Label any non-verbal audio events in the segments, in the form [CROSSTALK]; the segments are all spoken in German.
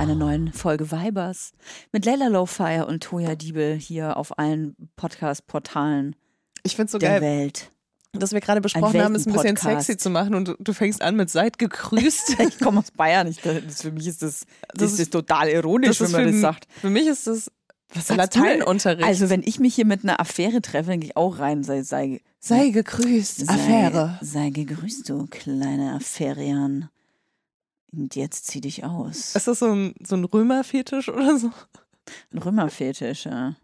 Einer neuen Folge Vibers mit Leila Lowfire und Toya Diebel hier auf allen Podcast-Portalen Ich finde es so der geil, Welt. dass wir gerade besprochen haben, es ein bisschen sexy zu machen und du, du fängst an mit seid gegrüßt. [LAUGHS] Ich komme aus Bayern. Ich, das, für mich ist das, das, Das ist ist- total ironisch, das ist wenn man das sagt. für mich ist das Was? Lateinunterricht. Also wenn ich mich hier mit einer Affäre treffe, dann gehe ich auch rein. Sei, sei, sei gegrüßt, sei, Affäre. Sei gegrüßt, du kleine Affärian. Und jetzt zieh dich aus. Ist das so ein, so ein Römerfetisch oder so? Ein Römerfetisch, ja.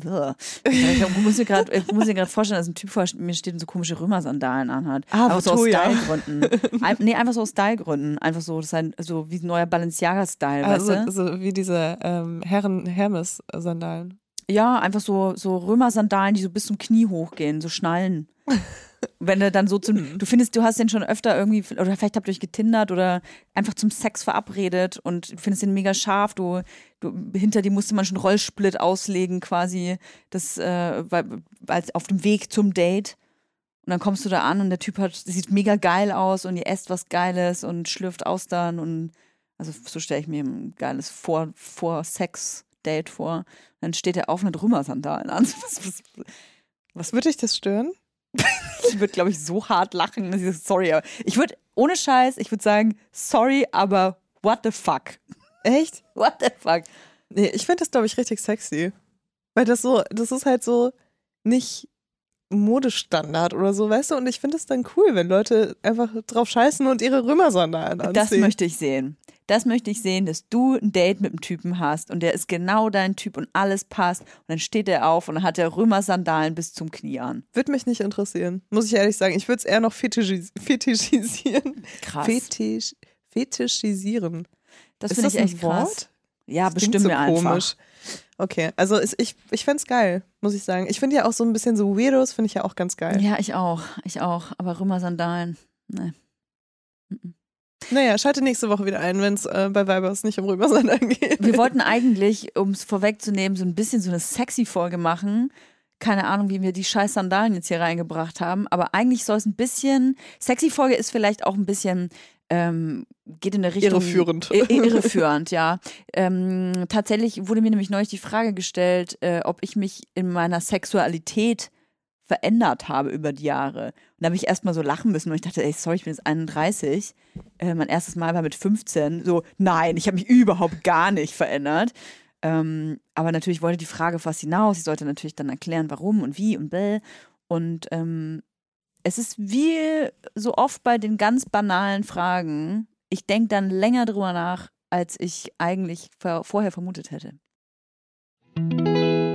Ich muss mir gerade ich muss mir gerade vorstellen, dass ein Typ vor mir steht und so komische Römersandalen anhat. Ah, aber so aus. Stylegründen. [LAUGHS] Ein, nee, einfach so aus Stylegründen. Einfach so, das ist ein, so wie ein neuer Balenciaga-Style, Also, weißt du? so wie diese ähm, Herren Hermes-Sandalen. Ja, einfach so, so Römersandalen, die so bis zum Knie hochgehen, so Schnallen. [LAUGHS] Wenn du dann so zum, du findest, du hast den schon öfter irgendwie, oder vielleicht habt ihr euch getindert oder einfach zum Sex verabredet und findest den mega scharf, du, du hinter dir musste man schon Rollsplit auslegen quasi, das, äh, als auf dem Weg zum Date. Und dann kommst du da an und der Typ hat, sieht mega geil aus und ihr esst was Geiles und schlürft Austern und also so stelle ich mir ein geiles Vor, Vor-Sex-Date vor. Dann steht er auf mit Römersandalen an. [LAUGHS] Was, was, Was würde dich das stören? Ich würde, glaube ich, so hart lachen. dass ich Sorry, aber ich würde, ohne Scheiß, ich würde sagen, sorry, aber what the fuck? Echt? What the fuck? Nee, ich finde das, glaube ich, richtig sexy. Weil das so, das ist halt so nicht Modestandard oder so, weißt du? Und ich finde es dann cool, wenn Leute einfach drauf scheißen und ihre Römersandalen anziehen. Das möchte ich sehen. Das möchte ich sehen, dass du ein Date mit einem Typen hast und der ist genau dein Typ und alles passt. Und dann steht er auf und hat er Römersandalen bis zum Knie an. Würde mich nicht interessieren, muss ich ehrlich sagen. Ich würde es eher noch fetischis fetischisieren. Krass. Fetisch fetischisieren. das Ist finde das ich ein echt krass. Wort? Ja, Das bestimmt so mir einfach. komisch. Okay, also ist, ich, ich fände es geil, muss ich sagen. Ich finde ja auch so ein bisschen so Weirdos, finde ich ja auch ganz geil. Ja, ich auch. Ich auch. Aber Römersandalen, ne. Naja, schalte nächste Woche wieder ein, wenn es äh, bei Vibers nicht um Römersandalen [LAUGHS] geht. Wir wollten eigentlich, um es vorwegzunehmen, so ein bisschen so eine sexy Folge machen. Keine Ahnung, wie wir die scheiß Sandalen jetzt hier reingebracht haben. Aber eigentlich soll es ein bisschen. Sexy Folge ist vielleicht auch ein bisschen. Ähm, geht in der Richtung. Irreführend. Irreführend, ja. Ähm, tatsächlich wurde mir nämlich neulich die Frage gestellt, äh, ob ich mich in meiner Sexualität verändert habe über die Jahre. Und da habe ich erstmal so lachen müssen und ich dachte, ey, sorry, ich bin jetzt 31. Äh, mein erstes Mal war mit 15. So, nein, ich habe mich überhaupt gar nicht verändert. Ähm, aber natürlich wollte die Frage fast hinaus. Ich sollte natürlich dann erklären, warum und wie und bäh. Und ähm, es ist wie so oft bei den ganz banalen Fragen. Ich denke dann länger drüber nach, als ich eigentlich vor- vorher vermutet hätte.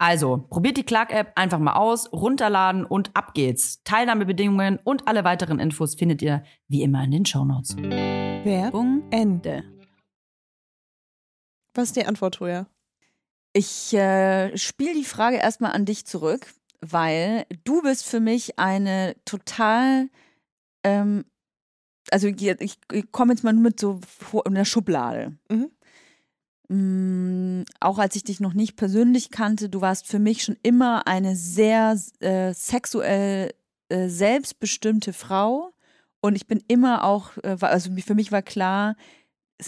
Also, probiert die Clark-App einfach mal aus, runterladen und ab geht's. Teilnahmebedingungen und alle weiteren Infos findet ihr wie immer in den Shownotes. Werbung Ende. Was ist die Antwort, Toja? Ich äh, spiele die Frage erstmal an dich zurück, weil du bist für mich eine total, ähm, also ich, ich komme jetzt mal nur mit so vor- in der Schublade. Mhm. Mm, auch als ich dich noch nicht persönlich kannte, du warst für mich schon immer eine sehr äh, sexuell äh, selbstbestimmte Frau. Und ich bin immer auch, äh, also für mich war klar,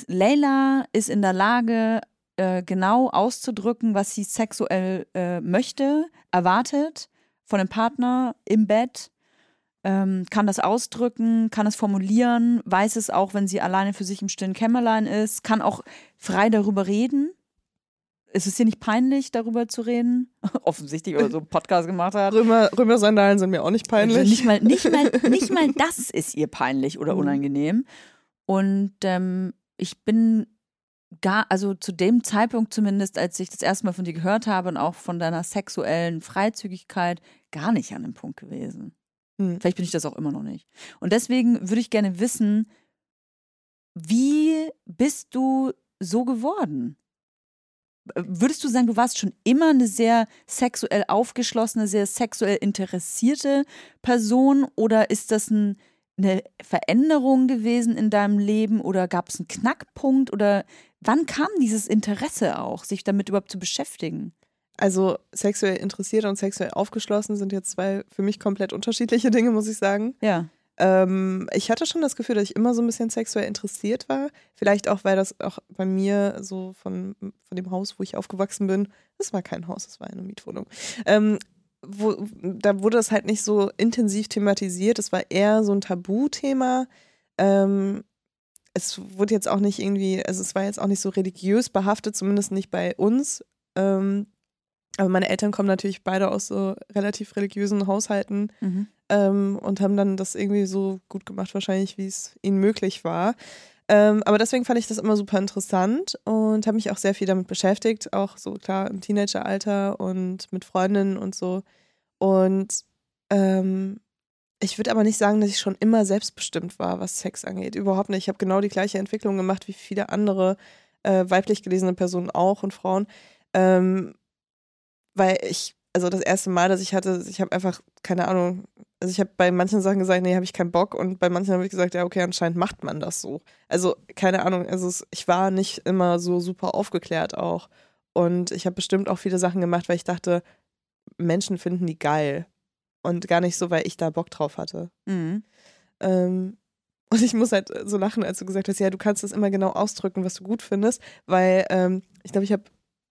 Leila ist in der Lage, äh, genau auszudrücken, was sie sexuell äh, möchte, erwartet von einem Partner im Bett, ähm, kann das ausdrücken, kann es formulieren, weiß es auch, wenn sie alleine für sich im stillen Kämmerlein ist, kann auch frei darüber reden. Ist es dir nicht peinlich, darüber zu reden? [LAUGHS] Offensichtlich, oder so einen Podcast gemacht hat. Römer, Römersandalen sind mir auch nicht peinlich. Also nicht, mal, nicht, mal, [LAUGHS] nicht mal das ist ihr peinlich oder Mhm. unangenehm. Und ähm, ich bin gar, also zu dem Zeitpunkt zumindest, als ich das erste Mal von dir gehört habe und auch von deiner sexuellen Freizügigkeit, gar nicht an dem Punkt gewesen. Hm. Vielleicht bin ich das auch immer noch nicht. Und deswegen würde ich gerne wissen, wie bist du so geworden? Würdest du sagen, du warst schon immer eine sehr sexuell aufgeschlossene, sehr sexuell interessierte Person oder ist das ein, eine Veränderung gewesen in deinem Leben oder gab es einen Knackpunkt oder wann kam dieses Interesse auch, sich damit überhaupt zu beschäftigen? Also sexuell interessiert und sexuell aufgeschlossen sind jetzt zwei für mich komplett unterschiedliche Dinge, muss ich sagen. Ja. Ähm, ich hatte schon das Gefühl, dass ich immer so ein bisschen sexuell interessiert war. Vielleicht auch, weil das auch bei mir so von, von dem Haus, wo ich aufgewachsen bin, das war kein Haus, das war eine Mietwohnung. Ähm, wo, da wurde das halt nicht so intensiv thematisiert. Es war eher so ein Tabuthema. Ähm, es wurde jetzt auch nicht irgendwie, also es war jetzt auch nicht so religiös behaftet, zumindest nicht bei uns. Ähm, aber meine Eltern kommen natürlich beide aus so relativ religiösen Haushalten Mhm. ähm, und haben dann das irgendwie so gut gemacht, wahrscheinlich, wie es ihnen möglich war. Ähm, aber deswegen fand ich das immer super interessant und habe mich auch sehr viel damit beschäftigt, auch so klar im Teenageralter und mit Freundinnen und so. Und ähm, ich würde aber nicht sagen, dass ich schon immer selbstbestimmt war, was Sex angeht. Überhaupt nicht. Ich habe genau die gleiche Entwicklung gemacht wie viele andere äh, weiblich gelesene Personen auch und Frauen. Ähm, weil ich, also das erste Mal, dass ich hatte, ich habe einfach, keine Ahnung, also ich habe bei manchen Sachen gesagt, nee, habe ich keinen Bock und bei manchen habe ich gesagt, ja, okay, anscheinend macht man das so. Also, keine Ahnung, also es, ich war nicht immer so super aufgeklärt auch. Und ich habe bestimmt auch viele Sachen gemacht, weil ich dachte, Menschen finden die geil. Und gar nicht so, weil ich da Bock drauf hatte. Mhm. Ähm, und ich muss halt so lachen, als du gesagt hast, ja, du kannst das immer genau ausdrücken, was du gut findest, weil ähm, ich glaube, ich habe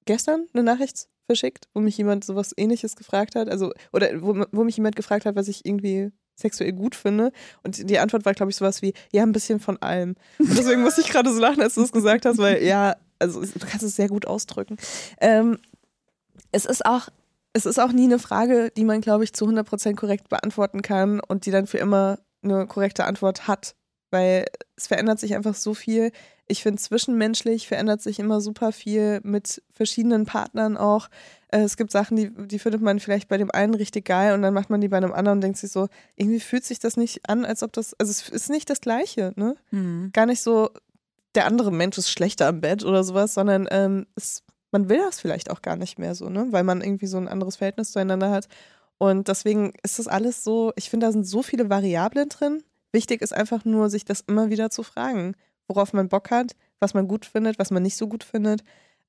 gestern eine Nachricht verschickt, wo mich jemand sowas ähnliches gefragt hat, also, oder wo, wo mich jemand gefragt hat, was ich irgendwie sexuell gut finde. Und die Antwort war, glaube ich, sowas wie, ja, ein bisschen von allem. Und deswegen musste ich gerade so lachen, als du es gesagt hast, weil ja, also du kannst es sehr gut ausdrücken. Ähm, es ist auch, es ist auch nie eine Frage, die man, glaube ich, zu 100% korrekt beantworten kann und die dann für immer eine korrekte Antwort hat, weil es verändert sich einfach so viel. Ich finde, zwischenmenschlich verändert sich immer super viel mit verschiedenen Partnern auch. Äh, Es gibt Sachen, die, die findet man vielleicht bei dem einen richtig geil und dann macht man die bei einem anderen und denkt sich so, irgendwie fühlt sich das nicht an, als ob das, also es ist nicht das Gleiche, ne? Mhm. Gar nicht so, der andere Mensch ist schlechter am Bett oder sowas, sondern ähm, es, man will das vielleicht auch gar nicht mehr so, ne? Weil man irgendwie so ein anderes Verhältnis zueinander hat. Und deswegen ist das alles so, ich finde, da sind so viele Variablen drin. Wichtig ist einfach nur, sich das immer wieder zu fragen, worauf man Bock hat, was man gut findet, was man nicht so gut findet,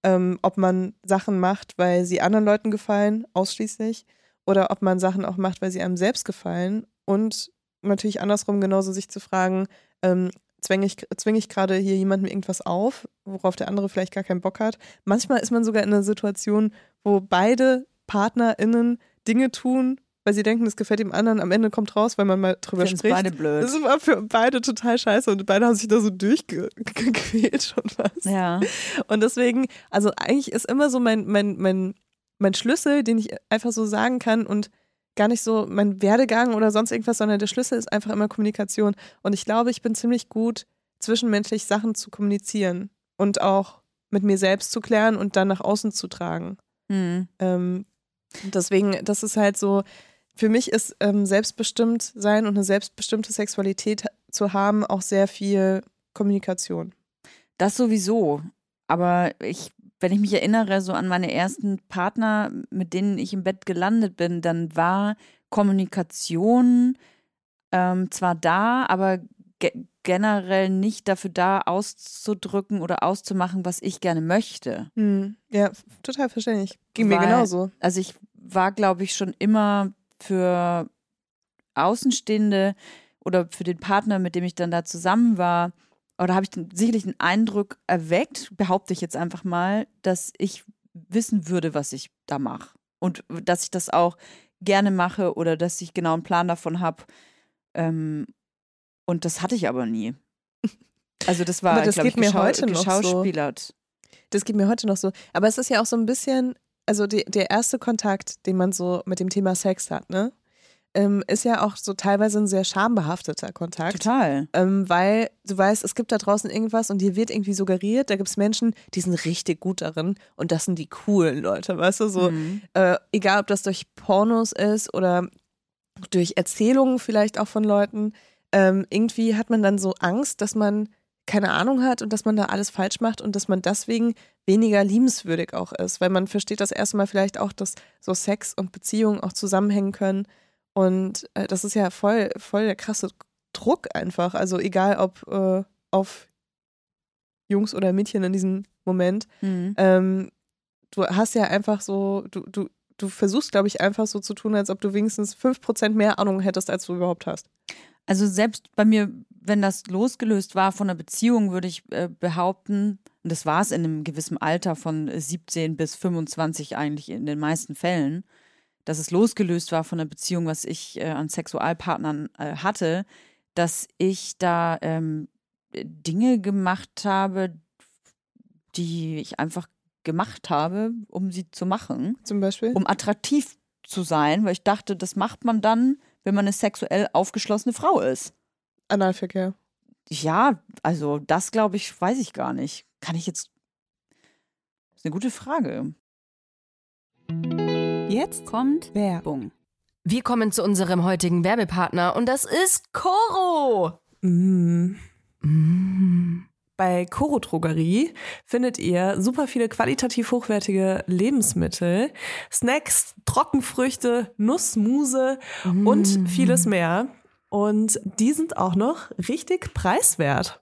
ähm, ob man Sachen macht, weil sie anderen Leuten gefallen, ausschließlich, oder ob man Sachen auch macht, weil sie einem selbst gefallen. Und natürlich andersrum genauso sich zu fragen, ähm, zwinge ich, zwing ich gerade hier jemandem irgendwas auf, worauf der andere vielleicht gar keinen Bock hat. Manchmal ist man sogar in einer Situation, wo beide PartnerInnen Dinge tun, weil sie denken, das gefällt dem anderen. Am Ende kommt raus, weil man mal drüber Finden's spricht. beide blöd. Das war für beide total scheiße und beide haben sich da so durchgequält [LAUGHS] schon fast. Ja. Und deswegen, also eigentlich ist immer so mein, mein, mein, mein Schlüssel, den ich einfach so sagen kann und gar nicht so mein Werdegang oder sonst irgendwas, sondern der Schlüssel ist einfach immer Kommunikation. Und ich glaube, ich bin ziemlich gut, zwischenmenschlich Sachen zu kommunizieren und auch mit mir selbst zu klären und dann nach außen zu tragen. Hm. Ähm, deswegen, das ist halt so, für mich ist ähm, selbstbestimmt sein und eine selbstbestimmte Sexualität zu haben auch sehr viel Kommunikation. Das sowieso. Aber ich, wenn ich mich erinnere, so an meine ersten Partner, mit denen ich im Bett gelandet bin, dann war Kommunikation ähm, zwar da, aber ge generell nicht dafür da, auszudrücken oder auszumachen, was ich gerne möchte. Hm. Ja, total verständlich. Ging mir Weil- genauso. Also ich war, glaube ich, schon immer für Außenstehende oder für den Partner, mit dem ich dann da zusammen war, oder habe ich den, sicherlich den Eindruck erweckt, behaupte ich jetzt einfach mal, dass ich wissen würde, was ich da mache. Und dass ich das auch gerne mache oder dass ich genau einen Plan davon habe. Ähm, und das hatte ich aber nie. [LAUGHS] Also das war, glaube ich, geht mir heute noch so. Das geht mir heute noch so. Aber es ist ja auch so ein bisschen, also die, der erste Kontakt, den man so mit dem Thema Sex hat, ne? Ähm, ist ja auch so teilweise ein sehr schambehafteter Kontakt. Total. Ähm, weil du weißt, es gibt da draußen irgendwas und dir wird irgendwie suggeriert, da gibt es Menschen, die sind richtig gut darin und das sind die coolen Leute, weißt du? So, Mhm. äh, egal ob das durch Pornos ist oder durch Erzählungen vielleicht auch von Leuten, ähm, irgendwie hat man dann so Angst, dass man keine Ahnung hat und dass man da alles falsch macht und dass man deswegen weniger liebenswürdig auch ist, weil man versteht das erste Mal vielleicht auch, dass so Sex und Beziehungen auch zusammenhängen können und äh, das ist ja voll, voll der krasse Druck einfach, also egal ob äh, auf Jungs oder Mädchen in diesem Moment, Mhm. ähm, du hast ja einfach so, du, du, du versuchst, glaube ich, einfach so zu tun, als ob du wenigstens 5% mehr Ahnung hättest, als du überhaupt hast. Also selbst bei mir, wenn das losgelöst war von einer Beziehung, würde ich äh, behaupten, und das war es in einem gewissen Alter von 17 bis 25 eigentlich in den meisten Fällen, dass es losgelöst war von einer Beziehung, was ich äh, an Sexualpartnern äh, hatte, dass ich da ähm, Dinge gemacht habe, die ich einfach gemacht habe, um sie zu machen Zum Beispiel. um attraktiv zu sein, weil ich dachte, das macht man dann, wenn man eine sexuell aufgeschlossene Frau ist. Analverkehr. Ja, also das glaube ich, weiß ich gar nicht. Kann ich jetzt. Das ist eine gute Frage. Jetzt kommt Werbung. Wir kommen zu unserem heutigen Werbepartner und das ist Koro. Mm. Mm. Bei Koro Drogerie findet ihr super viele qualitativ hochwertige Lebensmittel, Snacks, Trockenfrüchte, Nussmuse und vieles mehr. Und die sind auch noch richtig preiswert.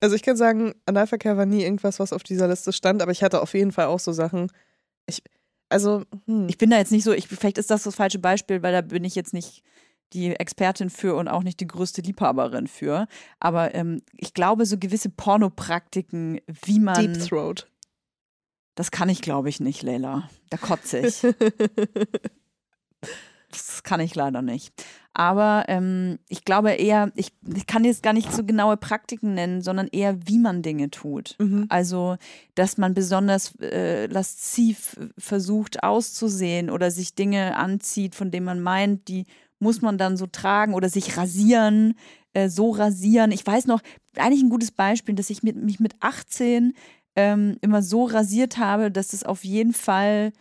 Also ich kann sagen, Analverkehr war nie irgendwas, was auf dieser Liste stand, aber ich hatte auf jeden Fall auch so Sachen. Ich, also, hm. Ich bin da jetzt nicht so, ich, vielleicht ist das das falsche Beispiel, weil da bin ich jetzt nicht die Expertin für und auch nicht die größte Liebhaberin für. Aber ähm, ich glaube, so gewisse Pornopraktiken, wie man. Deep Throat. Das kann ich, glaube ich, nicht, Leila. Da kotze ich. [LAUGHS] Das kann ich leider nicht. Aber ähm, ich glaube eher, ich, ich kann jetzt gar nicht so genaue Praktiken nennen, sondern eher, wie man Dinge tut. Mhm. Also, dass man besonders äh, lasziv versucht auszusehen oder sich Dinge anzieht, von denen man meint, die muss man dann so tragen oder sich rasieren, äh, so rasieren. Ich weiß noch, eigentlich ein gutes Beispiel, dass ich mit, mich mit 18 ähm, immer so rasiert habe, dass es auf jeden Fall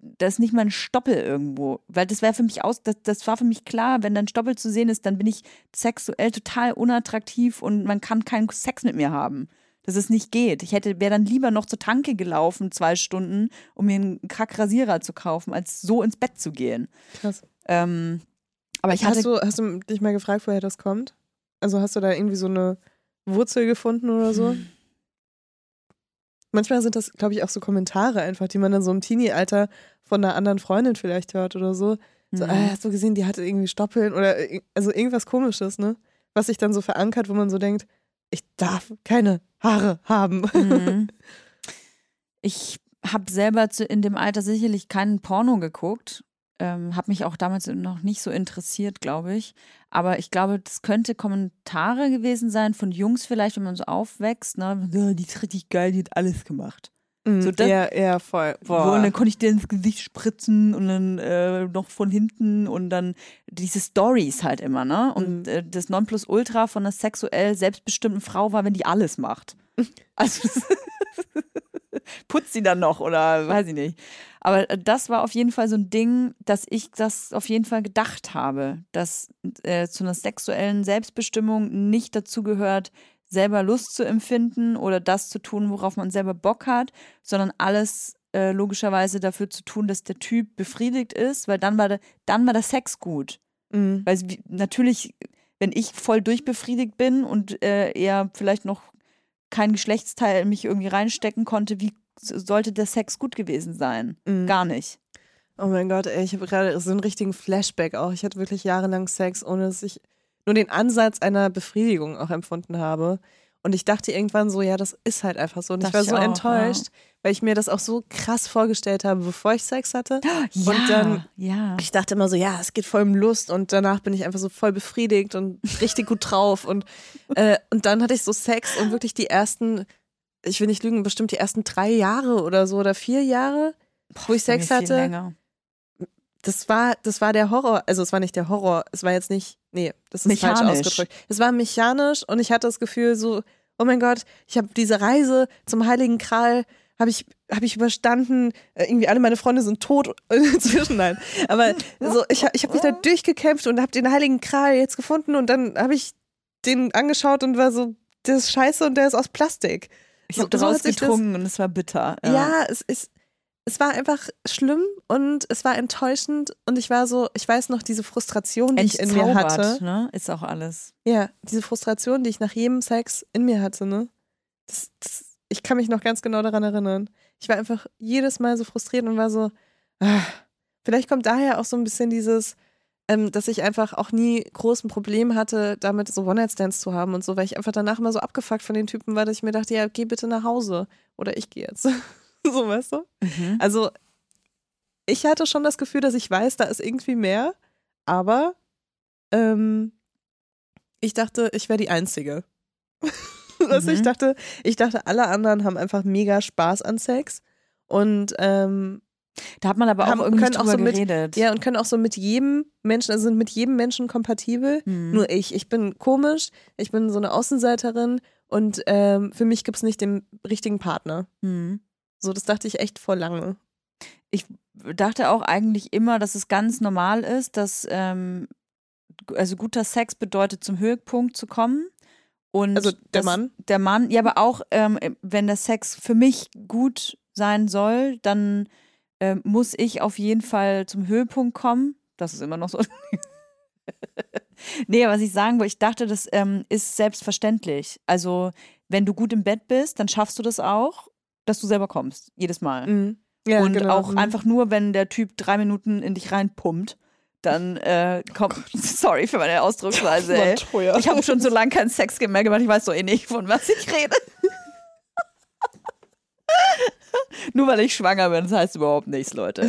das ist nicht mal ein Stoppel irgendwo, weil das wäre für mich aus, das, das war für mich klar, wenn dann Stoppel zu sehen ist, dann bin ich sexuell total unattraktiv und man kann keinen Sex mit mir haben. Dass es nicht geht. Ich hätte, wäre dann lieber noch zur Tanke gelaufen, zwei Stunden, um mir einen Kackrasierer zu kaufen, als so ins Bett zu gehen. Krass. Ähm, aber ich hatte hast, du, hast du dich mal gefragt, woher das kommt? Also hast du da irgendwie so eine Wurzel gefunden oder so? [LAUGHS] Hm. Manchmal sind das, glaube ich, auch so Kommentare einfach, die man dann so im Teenie-Alter von einer anderen Freundin vielleicht hört oder so. So, Mhm. ah, hast du gesehen, die hatte irgendwie Stoppeln oder also irgendwas komisches, ne? Was sich dann so verankert, wo man so denkt, ich darf keine Haare haben. Mhm. [LAUGHS] Ich habe selber zu, in dem Alter sicherlich keinen Porno geguckt. Ähm, habe mich auch damals noch nicht so interessiert, glaube ich. Aber ich glaube, das könnte Kommentare gewesen sein von Jungs vielleicht, wenn man so aufwächst. Ne? "Ja, Die ist richtig geil, die hat alles gemacht. Mhm, So das- ja, ja, voll. Boah. Und dann konnte ich dir ins Gesicht spritzen und dann äh, noch von hinten und dann diese Stories halt immer, ne? Und Mhm. äh, das Nonplusultra von einer sexuell selbstbestimmten Frau war, wenn die alles macht. [LAUGHS] Also [LAUGHS] putzt sie dann noch oder weiß ich nicht. Aber äh, das war auf jeden Fall so ein Ding, dass ich das auf jeden Fall gedacht habe, dass äh, zu einer sexuellen Selbstbestimmung nicht dazu gehört, selber Lust zu empfinden oder das zu tun, worauf man selber Bock hat, sondern alles äh, logischerweise dafür zu tun, dass der Typ befriedigt ist, weil dann war der, dann war der Sex gut. Mhm. Weil natürlich, wenn ich voll durchbefriedigt bin und äh, er vielleicht noch kein Geschlechtsteil in mich irgendwie reinstecken konnte, wie sollte der Sex gut gewesen sein? Mhm. Gar nicht. Oh mein Gott, ey, ich habe gerade so einen richtigen Flashback auch. Ich hatte wirklich jahrelang Sex, ohne dass ich nur den Ansatz einer Befriedigung auch empfunden habe. Und ich dachte irgendwann so, ja, das ist halt einfach so. Und ich Dachte war ich so auch, enttäuscht, weil ich mir das auch so krass vorgestellt habe, bevor ich Sex hatte. [GASPS] Ja, Und dann- ja. Ich dachte immer so, ja, es geht voll um Lust und danach bin ich einfach so voll befriedigt und richtig gut drauf. Und, äh, und dann hatte ich so Sex und wirklich die ersten, ich will nicht lügen, bestimmt die ersten drei Jahre oder so oder vier Jahre, wo ich Sex hatte. länger. Das war, das war der Horror. Also es war nicht der Horror, es war jetzt nicht, nee, das ist falsch Mechanisch. ausgedrückt. Es war mechanisch und ich hatte das Gefühl so, oh mein Gott, ich habe diese Reise zum Heiligen Kral habe ich, hab ich überstanden. Äh, Irgendwie alle meine Freunde sind tot [LAUGHS] inzwischen. Nein. Aber so, ich, hab- ich habe mich da durchgekämpft und habe den Heiligen Kral jetzt gefunden und dann habe ich den angeschaut und war so, der ist scheiße und der ist aus Plastik. Ich So- habe so daraus das- getrunken und es war bitter. Ja, es ist. Es war einfach schlimm und es war enttäuschend und ich war so, ich weiß noch, diese Frustration, die ich in mir hatte. Ne? Ist auch alles. Ja, diese Frustration, die ich nach jedem Sex in mir hatte, ne? Das, das, ich kann mich noch ganz genau daran erinnern. Ich war einfach jedes Mal so frustriert und war so, ah, vielleicht kommt daher auch so ein bisschen dieses, ähm, dass ich einfach auch nie großen Problem hatte, damit so One-Night-Stands zu haben und so, weil ich einfach danach immer so abgefuckt von den Typen war, dass ich mir dachte, ja, geh bitte nach Hause oder ich gehe jetzt. [LAUGHS] [LAUGHS] so, weißt du? Mhm. Also, ich hatte schon das Gefühl, dass ich weiß, da ist irgendwie mehr, aber ähm, ich dachte, ich wäre die Einzige. [LAUGHS] also ich Mhm. dachte, ich dachte, alle anderen haben einfach mega Spaß an Sex und ähm, Da hat man aber auch Haben- irgendwie können nicht auch drüber so mit- geredet. ja und können auch so mit jedem Menschen, also sind mit jedem Menschen kompatibel. Mhm. Nur ich, ich bin komisch, ich bin so eine Außenseiterin und ähm, für mich gibt es nicht den richtigen Partner. Mhm. So, das dachte ich echt vor lange. dachte auch eigentlich immer, dass es ganz normal ist, dass ähm, also guter Sex bedeutet, zum Höhepunkt zu kommen. Und Also der Mann? Der Mann, ja, aber auch, ähm, wenn der Sex für mich gut sein soll, dann ähm, muss ich auf jeden Fall zum Höhepunkt kommen. Das ist immer noch so. [LAUGHS] nee, was ich sagen wollte, ich dachte, das ähm, ist selbstverständlich. Also, wenn du gut im Bett bist, dann schaffst du das auch, dass du selber kommst. Jedes Mal. Mhm. Ja, und genau. auch Mhm. einfach nur, wenn der Typ drei Minuten in dich reinpumpt, dann äh, kommt. [LAUGHS] Sorry für meine Ausdrucksweise, [LAUGHS] ey. Ich habe schon so lange keinen Sex mehr gemacht, ich weiß doch eh nicht, von was ich rede. [LAUGHS] Nur weil ich schwanger bin, das heißt überhaupt nichts, Leute.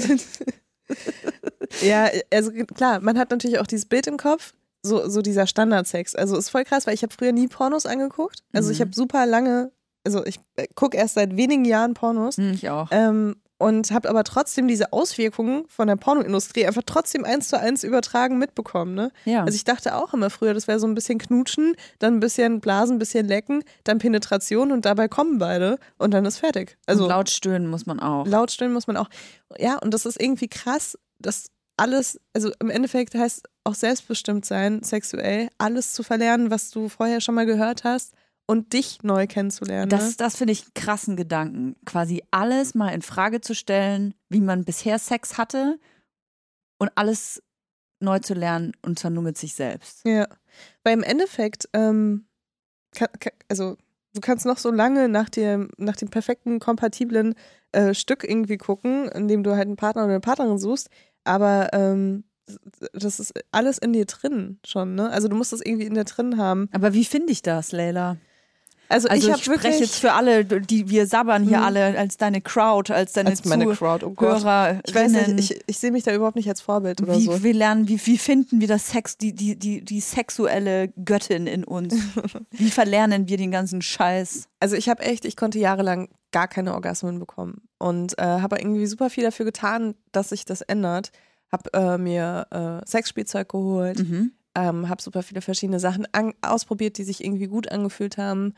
Ja, also klar, man hat natürlich auch dieses Bild im Kopf, so, so dieser Standardsex. Also ist voll krass, weil ich habe früher nie Pornos angeguckt. Also ich Mhm. habe super lange, also ich gucke erst seit wenigen Jahren Pornos Hm, ich auch. ähm, und habe aber trotzdem diese Auswirkungen von der Pornoindustrie einfach trotzdem eins zu eins übertragen mitbekommen. Ne? Ja. Also ich dachte auch immer früher, das wäre so ein bisschen knutschen, dann ein bisschen blasen, ein bisschen lecken, dann Penetration und dabei kommen beide und dann ist fertig. Also und laut stöhnen muss man auch. laut stöhnen muss man auch. Ja, und das ist irgendwie krass, dass alles, also im Endeffekt heißt auch selbstbestimmt sein, sexuell, alles zu verlernen, was du vorher schon mal gehört hast und dich neu kennenzulernen. Das, ne? das finde ich einen krassen Gedanken. Quasi alles mal in Frage zu stellen, wie man bisher Sex hatte und alles neu zu lernen und zwar nur mit sich selbst. Ja, weil im Endeffekt, ähm, kann, kann, also du kannst noch so lange nach dem, nach dem perfekten, kompatiblen äh, Stück irgendwie gucken, in dem du halt einen Partner oder eine Partnerin suchst, aber ähm, das ist alles in dir drin schon, ne? Also du musst das irgendwie in dir drin haben. Aber wie finde ich das, Leila? Also, Also ich ich, habe spreche wirklich jetzt für alle, die wir sabbern hier Mhm. alle als deine Crowd, als deine als meine Crowd, oh Gott. Zuhörer. Ich weiß nicht, ich, ich sehe mich da überhaupt nicht als Vorbild oder wie, so. wir lernen, wie, wie finden wir das Sex, die, die, die, die sexuelle Göttin in uns? [LAUGHS] wie verlernen wir den ganzen Scheiß? Also ich habe echt, ich konnte jahrelang gar keine Orgasmen bekommen und äh, habe irgendwie super viel dafür getan, dass sich das ändert. Habe äh, mir äh, Sexspielzeug geholt, Mhm. ähm, habe super viele verschiedene Sachen ausprobiert, die sich irgendwie gut angefühlt haben.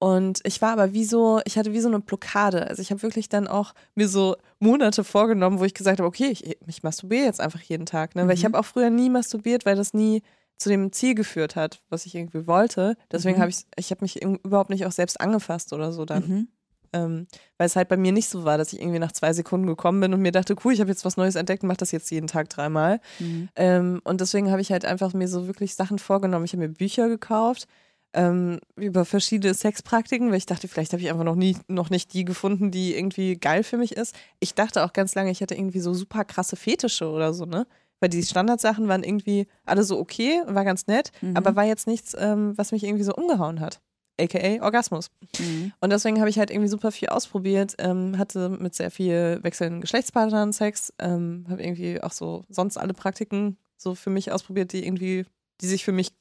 Und ich war aber wie so, ich hatte wie so eine Blockade. Also ich habe wirklich dann auch mir so Monate vorgenommen, wo ich gesagt habe, okay, ich, ich masturbiere jetzt einfach jeden Tag. Ne? Weil ich Mhm. habe auch früher nie masturbiert, weil das nie zu dem Ziel geführt hat, was ich irgendwie wollte. Deswegen Mhm. habe ich, ich habe mich überhaupt nicht auch selbst angefasst oder so dann. Mhm. Ähm, weil es halt bei mir nicht so war, dass ich irgendwie nach zwei Sekunden gekommen bin und mir dachte, cool, ich habe jetzt was Neues entdeckt und mache das jetzt jeden Tag dreimal. Mhm. Ähm, und deswegen habe ich halt einfach mir so wirklich Sachen vorgenommen. Ich habe mir Bücher gekauft ähm, über verschiedene Sexpraktiken, weil ich dachte, vielleicht habe ich einfach noch nie, noch nicht die gefunden, die irgendwie geil für mich ist. Ich dachte auch ganz lange, ich hätte irgendwie so super krasse Fetische oder so, ne? Weil die Standardsachen waren irgendwie alle so okay, war ganz nett, Mhm. aber war jetzt nichts, ähm, was mich irgendwie so umgehauen hat. aka Orgasmus. Mhm. Und deswegen habe ich halt irgendwie super viel ausprobiert, ähm, hatte mit sehr viel wechselnden Geschlechtspartnern Sex, ähm, habe irgendwie auch so sonst alle Praktiken so für mich ausprobiert, die irgendwie, die sich für mich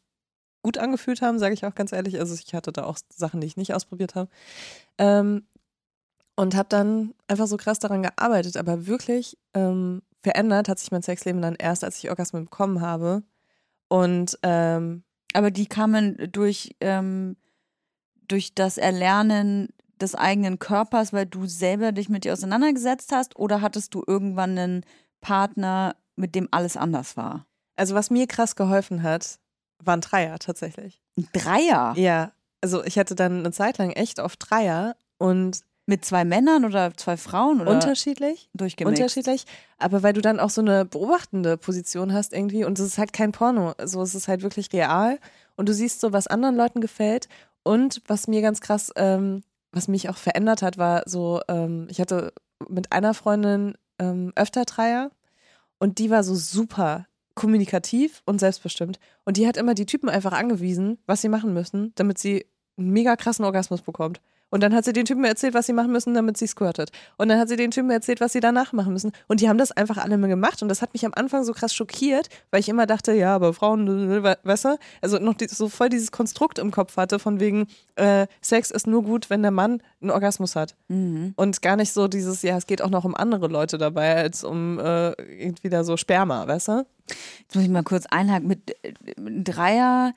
gut angefühlt haben, sage ich auch ganz ehrlich. Also ich hatte da auch Sachen, die ich nicht ausprobiert habe. Ähm, und habe dann einfach so krass daran gearbeitet, aber wirklich ähm, verändert hat sich mein Sexleben dann erst, als ich Orgasmen bekommen habe. Und ähm, Aber die kamen durch, ähm, durch das Erlernen des eigenen Körpers, weil du selber dich mit dir auseinandergesetzt hast, oder hattest du irgendwann einen Partner, mit dem alles anders war? also was mir krass geholfen hat, waren Dreier tatsächlich. Ein Dreier Ja, also ich hatte dann eine Zeit lang echt oft Dreier und mit zwei Männern oder zwei Frauen oder unterschiedlich. durchgemixt? Unterschiedlich, aber weil du dann auch so eine beobachtende Position hast irgendwie und es ist halt kein Porno, also es ist halt wirklich real und du siehst so, was anderen Leuten gefällt und was mir ganz krass, ähm, was mich auch verändert hat, war so, ähm, ich hatte mit einer Freundin ähm, öfter Dreier und die war so super kommunikativ und selbstbestimmt und die hat immer die Typen einfach angewiesen, was sie machen müssen, damit sie einen mega krassen Orgasmus bekommt. Und dann hat sie den Typen erzählt, was sie machen müssen, damit sie squirtet. Und dann hat sie den Typen erzählt, was sie danach machen müssen. Und die haben das einfach alle mal gemacht. Und das hat mich am Anfang so krass schockiert, weil ich immer dachte, ja, aber Frauen, we- weißt du? Also noch die, so voll dieses Konstrukt im Kopf hatte, von wegen, äh, Sex ist nur gut, wenn der Mann einen Orgasmus hat. Mhm. Und gar nicht so dieses, ja, es geht auch noch um andere Leute dabei, als um äh, irgendwie da so Sperma, weißt du? Jetzt muss ich mal kurz einhaken. Mit, äh, Dreier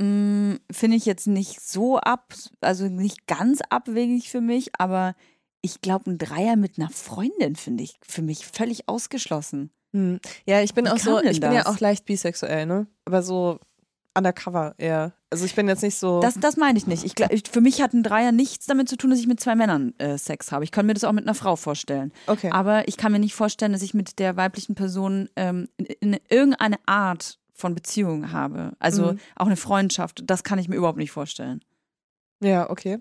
finde ich jetzt nicht so ab, also nicht ganz abwegig für mich, aber ich glaube, ein Dreier mit einer Freundin finde ich für mich völlig ausgeschlossen. Hm. Ja, ich bin Wie auch so, ich bin ja das? auch leicht bisexuell, ne? Aber so undercover eher. Also ich bin jetzt nicht so. Das, das meine ich nicht. Ich, glaub, ich, für mich hat ein Dreier nichts damit zu tun, dass ich mit zwei Männern äh, Sex habe. Ich kann mir das auch mit einer Frau vorstellen. okay. Aber ich kann mir nicht vorstellen, dass ich mit der weiblichen Person ähm, in, in irgendeine Art von Beziehung habe. Also Mhm. auch eine Freundschaft. Das kann ich mir überhaupt nicht vorstellen. Ja, okay.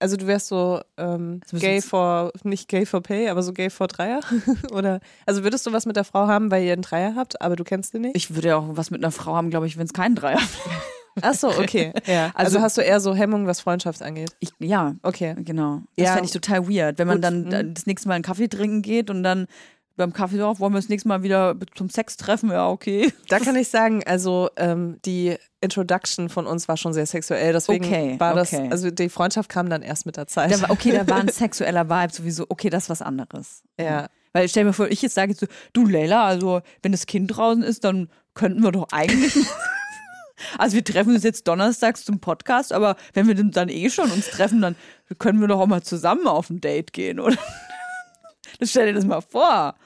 Also du wärst so ähm, müssen gay for, nicht gay for pay, aber so gay for Dreier? [LAUGHS] Oder, also würdest du was mit der Frau haben, weil ihr einen Dreier habt, aber du kennst den nicht? Ich würde ja auch was mit einer Frau haben, glaube ich, wenn es keinen Dreier [LAUGHS] Ach so, okay. Ja. Also, Also- hast du eher so Hemmungen, was Freundschaft angeht? ich, Ja, Okay. genau. Das Ja. fände ich total weird, wenn man Gut, dann mhm. das nächste Mal einen Kaffee trinken geht und dann beim Kaffee so, wollen wir das nächste Mal wieder zum Sex treffen? Ja, okay. [LAUGHS] Da kann ich sagen, also ähm, die Introduction von uns war schon sehr sexuell, deswegen Okay, war das, okay. also die Freundschaft kam dann erst mit der Zeit. Da war, okay, da war ein [LAUGHS] sexueller Vibe sowieso. Okay, das ist was anderes. ja. Weil stell dir vor, ich jetzt sage jetzt so, du Leila, also wenn das Kind draußen ist, dann könnten wir doch eigentlich. [LAUGHS] also wir treffen uns jetzt donnerstags zum Podcast, aber wenn wir dann eh schon uns treffen, dann können wir doch auch mal zusammen auf ein Date gehen, oder? Das stell dir das mal vor.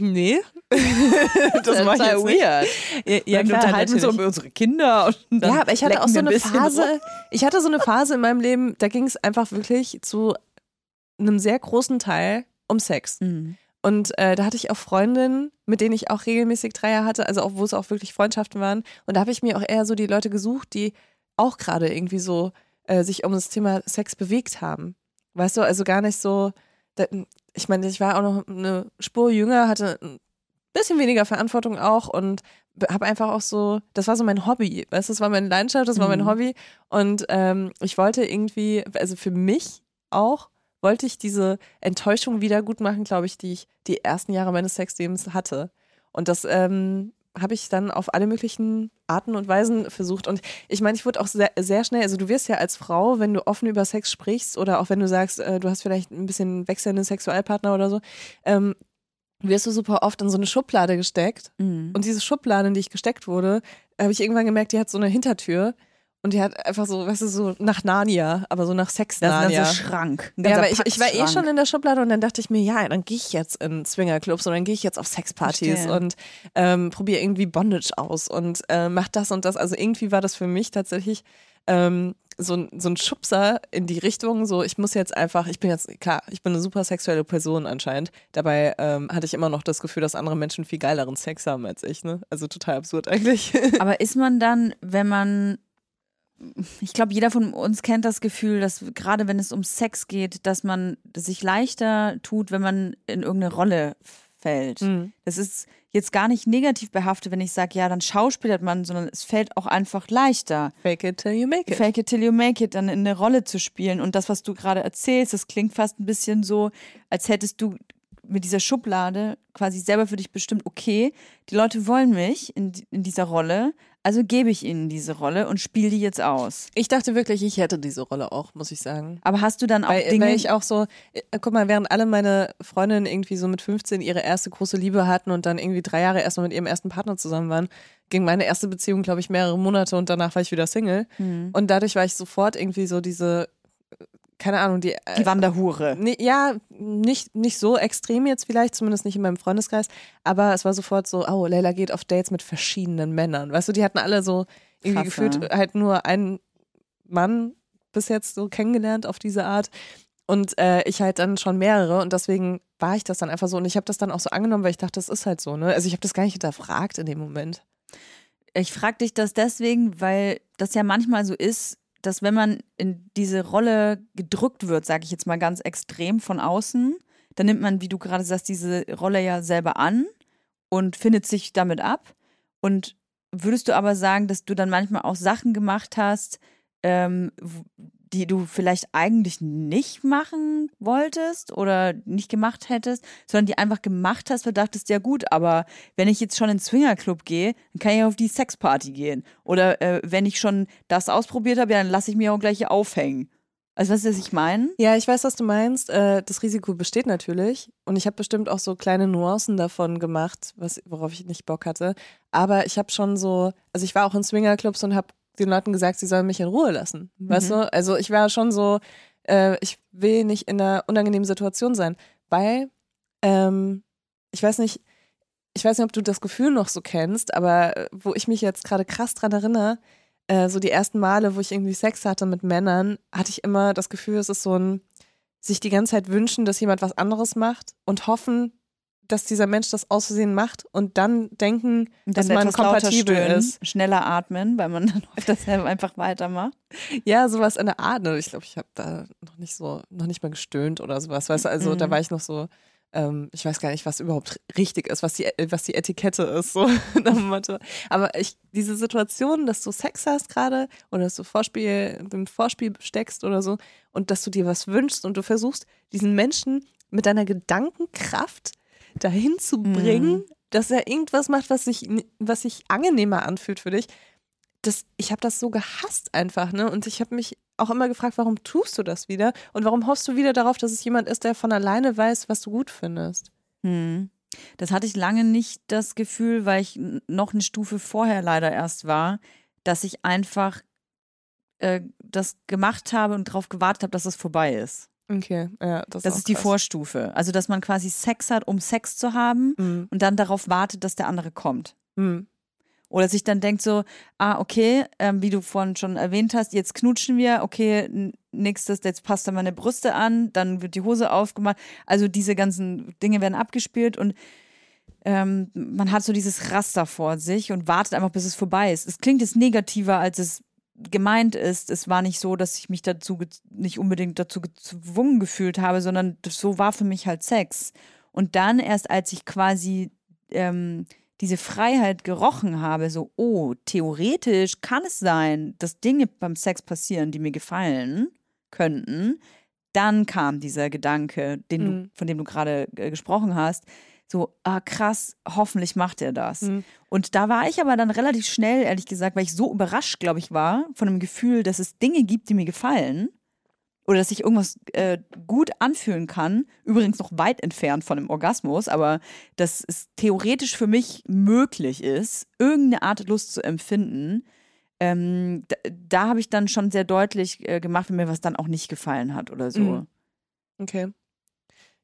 Nee. [LAUGHS] das jetzt nicht. weird. Ja, ja, klar, unterhalten wir uns über unsere Kinder. Und dann Ja, aber ich hatte auch so wir ein eine bisschen Phase, rum. ich hatte so eine Phase in meinem Leben, da ging es einfach wirklich zu einem sehr großen Teil um Sex. Mhm. Und äh, da hatte ich auch Freundinnen, mit denen ich auch regelmäßig Dreier hatte, also auch wo es auch wirklich Freundschaften waren. Und da habe ich mir auch eher so die Leute gesucht, die auch gerade irgendwie so äh, sich um das Thema Sex bewegt haben. Weißt du, also gar nicht so. Da, ich meine, ich war auch noch eine Spur jünger, hatte ein bisschen weniger Verantwortung auch und habe einfach auch so, das war so mein Hobby, weißt du, das war meine Leidenschaft, das war mein Mhm. Hobby und ähm, ich wollte irgendwie, also für mich auch, wollte ich diese Enttäuschung wieder gut machen, glaube ich, die ich die ersten Jahre meines Sexlebens hatte. Und das ähm, habe ich dann auf alle möglichen Arten und Weisen versucht. Und ich meine, ich wurde auch sehr, sehr schnell, also du wirst ja als Frau, wenn du offen über Sex sprichst oder auch wenn du sagst, äh, du hast vielleicht ein bisschen wechselnde Sexualpartner oder so, ähm, wirst du super oft in so eine Schublade gesteckt. Mhm. Und diese Schublade, in die ich gesteckt wurde, habe ich irgendwann gemerkt, die hat so eine Hintertür. Und die hat einfach so, weißt du, so nach Narnia, aber so nach sex Das ist Narnia. so Schrank. Ja, aber ich, ich war eh schon in der Schublade und dann dachte ich mir, ja, dann gehe ich jetzt in Swingerclubs oder dann gehe ich jetzt auf Sexpartys und ähm, probiere irgendwie Bondage aus und äh, mach das und das. Also irgendwie war das für mich tatsächlich ähm, so, ein- so ein Schubser in die Richtung, so ich muss jetzt einfach, ich bin jetzt, klar, ich bin eine super sexuelle Person anscheinend. Dabei ähm, hatte ich immer noch das Gefühl, dass andere Menschen viel geileren Sex haben als ich, ne? Also total absurd eigentlich. [LAUGHS] Aber ist man dann, wenn man, ich glaube, jeder von uns kennt das Gefühl, dass gerade wenn es um Sex geht, dass man sich leichter tut, wenn man in irgendeine Rolle fällt. Mhm. Das ist, jetzt gar nicht negativ behaftet, wenn ich sage, ja, dann schauspielert man, sondern es fällt auch einfach leichter. Fake it till you make it. Fake it till you make it, dann in eine Rolle zu spielen. Und das, was du gerade erzählst, das klingt fast ein bisschen so, als hättest du mit dieser Schublade quasi selber für dich bestimmt, okay, die Leute wollen mich in, in dieser Rolle, also gebe ich ihnen diese Rolle und spiele die jetzt aus. Ich dachte wirklich, ich hätte diese Rolle auch, muss ich sagen. Aber hast du dann auch Weil, Dinge, weil ich auch so, äh, guck mal, während alle meine Freundinnen irgendwie so mit 15 ihre erste große Liebe hatten und dann irgendwie drei Jahre erstmal mit ihrem ersten Partner zusammen waren, ging meine erste Beziehung, glaube ich, mehrere Monate und danach war ich wieder Single. Hm. Und dadurch war ich sofort irgendwie so diese, keine Ahnung, die. äh, die Wanderhure. Nee, ja, nicht, nicht so extrem jetzt vielleicht, zumindest nicht in meinem Freundeskreis, aber es war sofort so, oh, Leila geht auf Dates mit verschiedenen Männern. Weißt du, die hatten alle so irgendwie Krass, gefühlt halt nur einen Mann bis jetzt so kennengelernt auf diese Art. Und äh, ich halt dann schon mehrere und deswegen war ich das dann einfach so und ich habe das dann auch so angenommen, weil ich dachte, das ist halt so, ne? Also ich habe das gar nicht hinterfragt in dem Moment. Ich frage dich das deswegen, weil das ja manchmal so ist, dass wenn man in diese Rolle gedrückt wird, sage ich jetzt mal ganz extrem von außen, dann nimmt man, wie du gerade sagst, diese Rolle ja selber an und findet sich damit ab. Und würdest du aber sagen, dass du dann manchmal auch Sachen gemacht hast, ähm, die du vielleicht eigentlich nicht machen wolltest oder nicht gemacht hättest, sondern die einfach gemacht hast, weil du dachtest, ja gut, aber wenn ich jetzt schon in den Swingerclub gehe, dann kann ich auf die Sexparty gehen. Oder äh, wenn ich schon das ausprobiert habe, ja, dann lasse ich mir auch gleich hier aufhängen. Also weißt du, was ich meine? Ja, ich weiß, was du meinst. Äh, das Risiko besteht natürlich. Und ich habe bestimmt auch so kleine Nuancen davon gemacht, was, worauf ich nicht Bock hatte. Aber ich habe schon so, also ich war auch in Swingerclubs und habe den Leuten gesagt, sie sollen mich in Ruhe lassen. Weißt du? Also ich war schon so, äh, ich will nicht in einer unangenehmen Situation sein. Weil, ähm, ich weiß nicht, ich weiß nicht, ob du das Gefühl noch so kennst, aber äh, wo ich mich jetzt gerade krass dran erinnere, äh, so die ersten Male, wo ich irgendwie Sex hatte mit Männern, hatte ich immer das Gefühl, es ist so ein sich die ganze Zeit wünschen, dass jemand was anderes macht und hoffen, dass dieser Mensch das aus Versehen macht und dann denken, Und dass dann man etwas lauter kompatibel stöhnen, ist. schneller atmen, weil man [LAUGHS] dann oft das einfach weitermacht. Ja, sowas in der Art. ne? Ich glaube, ich habe da noch nicht so, noch nicht mal gestöhnt oder sowas. Weißt du, also da Mhm. war ich noch so, ähm, ich weiß gar nicht, was überhaupt richtig ist, was die, was die Etikette ist, so. [LAUGHS] Aber ich, diese Situation, dass du Sex hast gerade oder dass du Vorspiel, im Vorspiel steckst oder so und dass du dir was wünschst und du versuchst, diesen Menschen mit deiner Gedankenkraft dahin zu bringen, Mhm. dass er irgendwas macht, was sich, was sich angenehmer anfühlt für dich. Das, ich habe das so gehasst einfach, ne? Und ich habe mich auch immer gefragt, warum tust du das wieder? Und warum hoffst du wieder darauf, dass es jemand ist, der von alleine weiß, was du gut findest? Hm. Das hatte ich lange nicht das Gefühl, weil ich noch eine Stufe vorher leider erst war, dass ich einfach äh, das gemacht habe und darauf gewartet habe, dass es vorbei ist. Okay, ja, das, Das auch ist die. Vorstufe. Also, dass man quasi Sex hat, um Sex zu haben Mhm. und dann darauf wartet, dass der andere kommt. Mhm. Oder sich dann denkt so, ah, okay, ähm, wie du vorhin schon erwähnt hast, jetzt knutschen wir, okay, nächstes, jetzt passt er meine Brüste an, dann wird die Hose aufgemacht. Also diese ganzen Dinge werden abgespielt und ähm, man hat so dieses Raster vor sich und wartet einfach, bis es vorbei ist. Es klingt jetzt negativer, als es gemeint ist. Es war nicht so, dass ich mich dazu nicht unbedingt dazu gezwungen gefühlt habe, sondern so war für mich halt Sex. Und dann erst, als ich quasi ähm, diese Freiheit gerochen habe, so, oh, theoretisch kann es sein, dass Dinge beim Sex passieren, die mir gefallen könnten, dann kam dieser Gedanke, den du, Mhm. von dem du gerade äh, gesprochen hast, so, ah krass, hoffentlich macht er das. Mhm. Und da war ich aber dann relativ schnell, ehrlich gesagt, weil ich so überrascht, glaube ich, war von dem Gefühl, dass es Dinge gibt, die mir gefallen oder dass ich irgendwas äh, gut anfühlen kann. Übrigens noch weit entfernt von dem Orgasmus, aber dass es theoretisch für mich möglich ist, irgendeine Art Lust zu empfinden. Ähm, da da habe ich dann schon sehr deutlich äh, gemacht, wenn mir was dann auch nicht gefallen hat oder so. Mhm. Okay.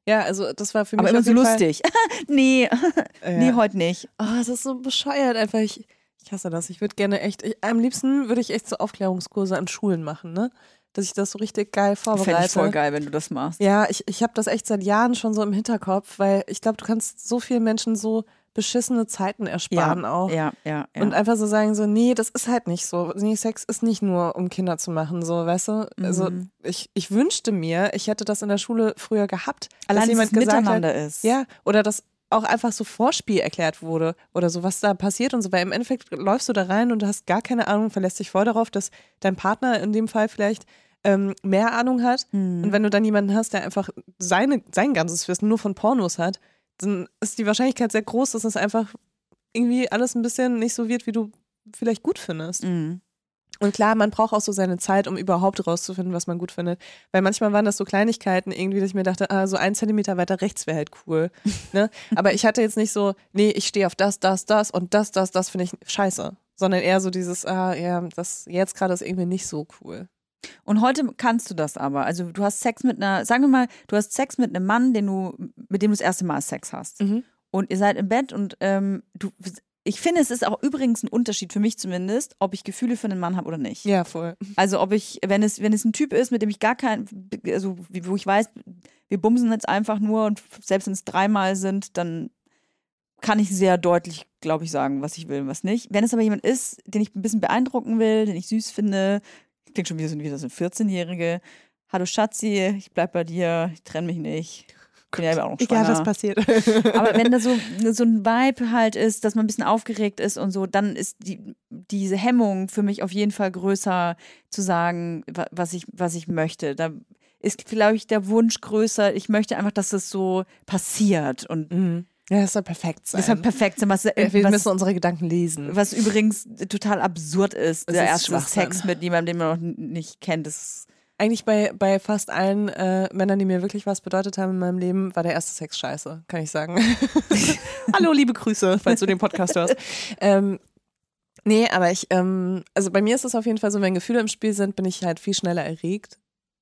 Ja, also das war für mich Aber immer so lustig. [LAUGHS] nee, [LAUGHS] Äh, nee, heute nicht. Oh, das ist so bescheuert einfach. Ich, ich hasse das. Ich würde gerne echt, ich, am liebsten würde ich echt so Aufklärungskurse an Schulen machen, ne? Dass ich das so richtig geil vorbereite. Fände ich voll geil, wenn du das machst. Ja, ich, ich habe das echt seit Jahren schon so im Hinterkopf, weil ich glaube, du kannst so vielen Menschen so beschissene Zeiten ersparen auch. Ja, ja, ja. Und einfach so sagen so, nee, das ist halt nicht so. Nee, Sex ist nicht nur, um Kinder zu machen, so, weißt du? Also Mhm. ich, ich wünschte mir, ich hätte das in der Schule früher gehabt. Allein, dass jemand es gesagt miteinander hat, ist. ja, oder dass auch einfach so Vorspiel erklärt wurde oder so, was da passiert und so, weil im Endeffekt läufst du da rein und du hast gar keine Ahnung, verlässt dich voll darauf, dass dein Partner in dem Fall vielleicht ähm, mehr Ahnung hat. Hm. Und wenn du dann jemanden hast, der einfach seine, sein ganzes Wissen nur von Pornos hat, dann ist die Wahrscheinlichkeit sehr groß, dass es einfach irgendwie alles ein bisschen nicht so wird, wie du vielleicht gut findest. Mhm. Und klar, man braucht auch so seine Zeit, um überhaupt rauszufinden, was man gut findet. Weil manchmal waren das so Kleinigkeiten irgendwie, dass ich mir dachte, ah, so ein Zentimeter weiter rechts wäre halt cool. [LAUGHS] ne? Aber ich hatte jetzt nicht so, nee, ich stehe auf das, das, das und das, das, das finde ich scheiße. Sondern eher so dieses, ah, ja, das jetzt gerade ist irgendwie nicht so cool. Und heute kannst du das aber. Also du hast Sex mit einer, sagen wir mal, du hast Sex mit einem Mann, den du, mit dem du das erste Mal Sex hast. Mhm. Und ihr seid im Bett und ähm, du, ich finde, es ist auch übrigens ein Unterschied für mich zumindest, ob ich Gefühle für einen Mann habe oder nicht. Ja, voll. Also ob ich, wenn es, wenn es ein Typ ist, mit dem ich gar kein, also wo ich weiß, wir bumsen jetzt einfach nur und selbst wenn es dreimal sind, dann kann ich sehr deutlich, glaube ich, sagen, was ich will und was nicht. Wenn es aber jemand ist, den ich ein bisschen beeindrucken will, den ich süß finde, klingt schon wieder so, wieder so ein 14-Jährige. Hallo Schatzi, ich bleib bei dir, ich trenne mich nicht. Bin ja auch noch Egal, was passiert. [LAUGHS] Aber wenn da so, [LAUGHS] so ein Vibe halt ist, dass man ein bisschen aufgeregt ist und so, dann ist die, diese Hemmung für mich auf jeden Fall größer zu sagen, wa- was ich, was ich möchte. Da ist, glaube ich, der Wunsch größer. Ich möchte einfach, dass das so passiert und Mhm. Ja, das soll perfekt sein. das soll perfekt sein. Was, wir wir was, müssen unsere Gedanken lesen. was übrigens total absurd ist, Das der erste. Sex mit jemandem, den man noch nicht kennt. Das ist Eigentlich bei, bei fast allen äh, Männern, die mir wirklich was bedeutet haben in meinem Leben, war der erste Sex scheiße, kann ich sagen. [LAUGHS] Hallo, liebe Grüße, falls du den Podcast hörst. Ähm, nee, aber ich, ähm, also bei mir ist es auf jeden Fall so, wenn Gefühle im Spiel sind, bin ich halt viel schneller erregt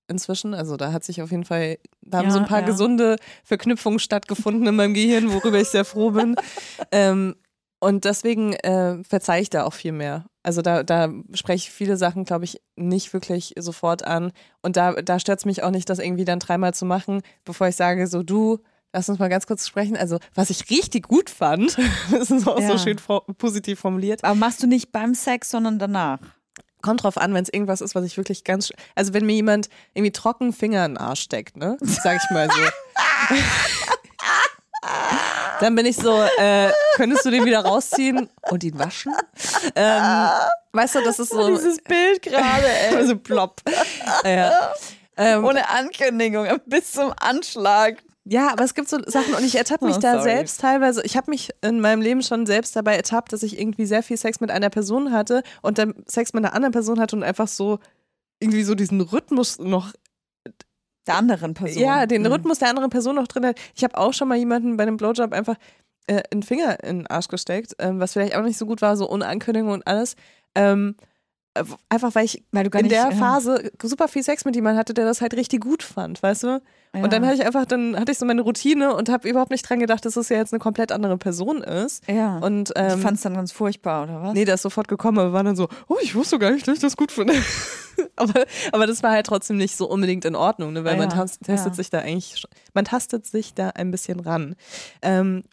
inzwischen. Also da hat sich auf jeden Fall, da haben Ja, so ein paar ja. gesunde Verknüpfungen stattgefunden in meinem Gehirn, worüber ich sehr froh bin. [LAUGHS] ähm, und deswegen äh, verzeihe ich da auch viel mehr. Also da, da spreche ich viele Sachen, glaube ich, nicht wirklich sofort an. Und da, da stört es mich auch nicht, das irgendwie dann dreimal zu machen, bevor ich sage, so du, lass uns mal ganz kurz sprechen. Also was ich richtig gut fand, [LAUGHS] das ist auch Ja. so schön positiv formuliert. aber machst du nicht beim Sex, sondern danach. Kommt drauf an, wenn es irgendwas ist, was ich wirklich ganz, also wenn mir jemand irgendwie trocken Finger in den Arsch steckt, ne, sag ich mal so. [LAUGHS] Dann bin ich so, äh, könntest du den wieder rausziehen und ihn waschen? Ähm, weißt du, das ist so. Bild gerade, [LAUGHS] Also plopp. Ja. Ähm, Ohne Ankündigung, bis zum Anschlag. Ja, aber es gibt so Sachen und ich ertappe mich Oh, da sorry. selbst teilweise. Ich habe mich in meinem Leben schon selbst dabei ertappt, dass ich irgendwie sehr viel Sex mit einer Person hatte und dann Sex mit einer anderen Person hatte und einfach so irgendwie so diesen Rhythmus noch Der anderen Person. Ja, den Mhm. Rhythmus der anderen Person noch drin hat. Ich habe auch schon mal jemanden bei einem Blowjob einfach äh, einen Finger in den Arsch gesteckt, ähm, was vielleicht auch nicht so gut war, so ohne Ankündigung und alles. Ähm, äh, einfach weil ich Weil du gar in nicht, der äh, Phase super viel Sex mit jemandem hatte, der das halt richtig gut fand, weißt du? Ja. Und dann hatte ich einfach, dann hatte ich so meine Routine und habe überhaupt nicht dran gedacht, dass es ja jetzt eine komplett andere Person ist. Ja. Und ähm, fandst dann ganz furchtbar, oder was? Nee, der ist sofort gekommen, aber war dann so, oh, ich wusste gar nicht, dass ich das gut finde. [LAUGHS] aber, aber das war halt trotzdem nicht so unbedingt in Ordnung, ne? weil Ja, man tas- testet ja. sich da eigentlich, man tastet sich da ein bisschen ran. Ähm,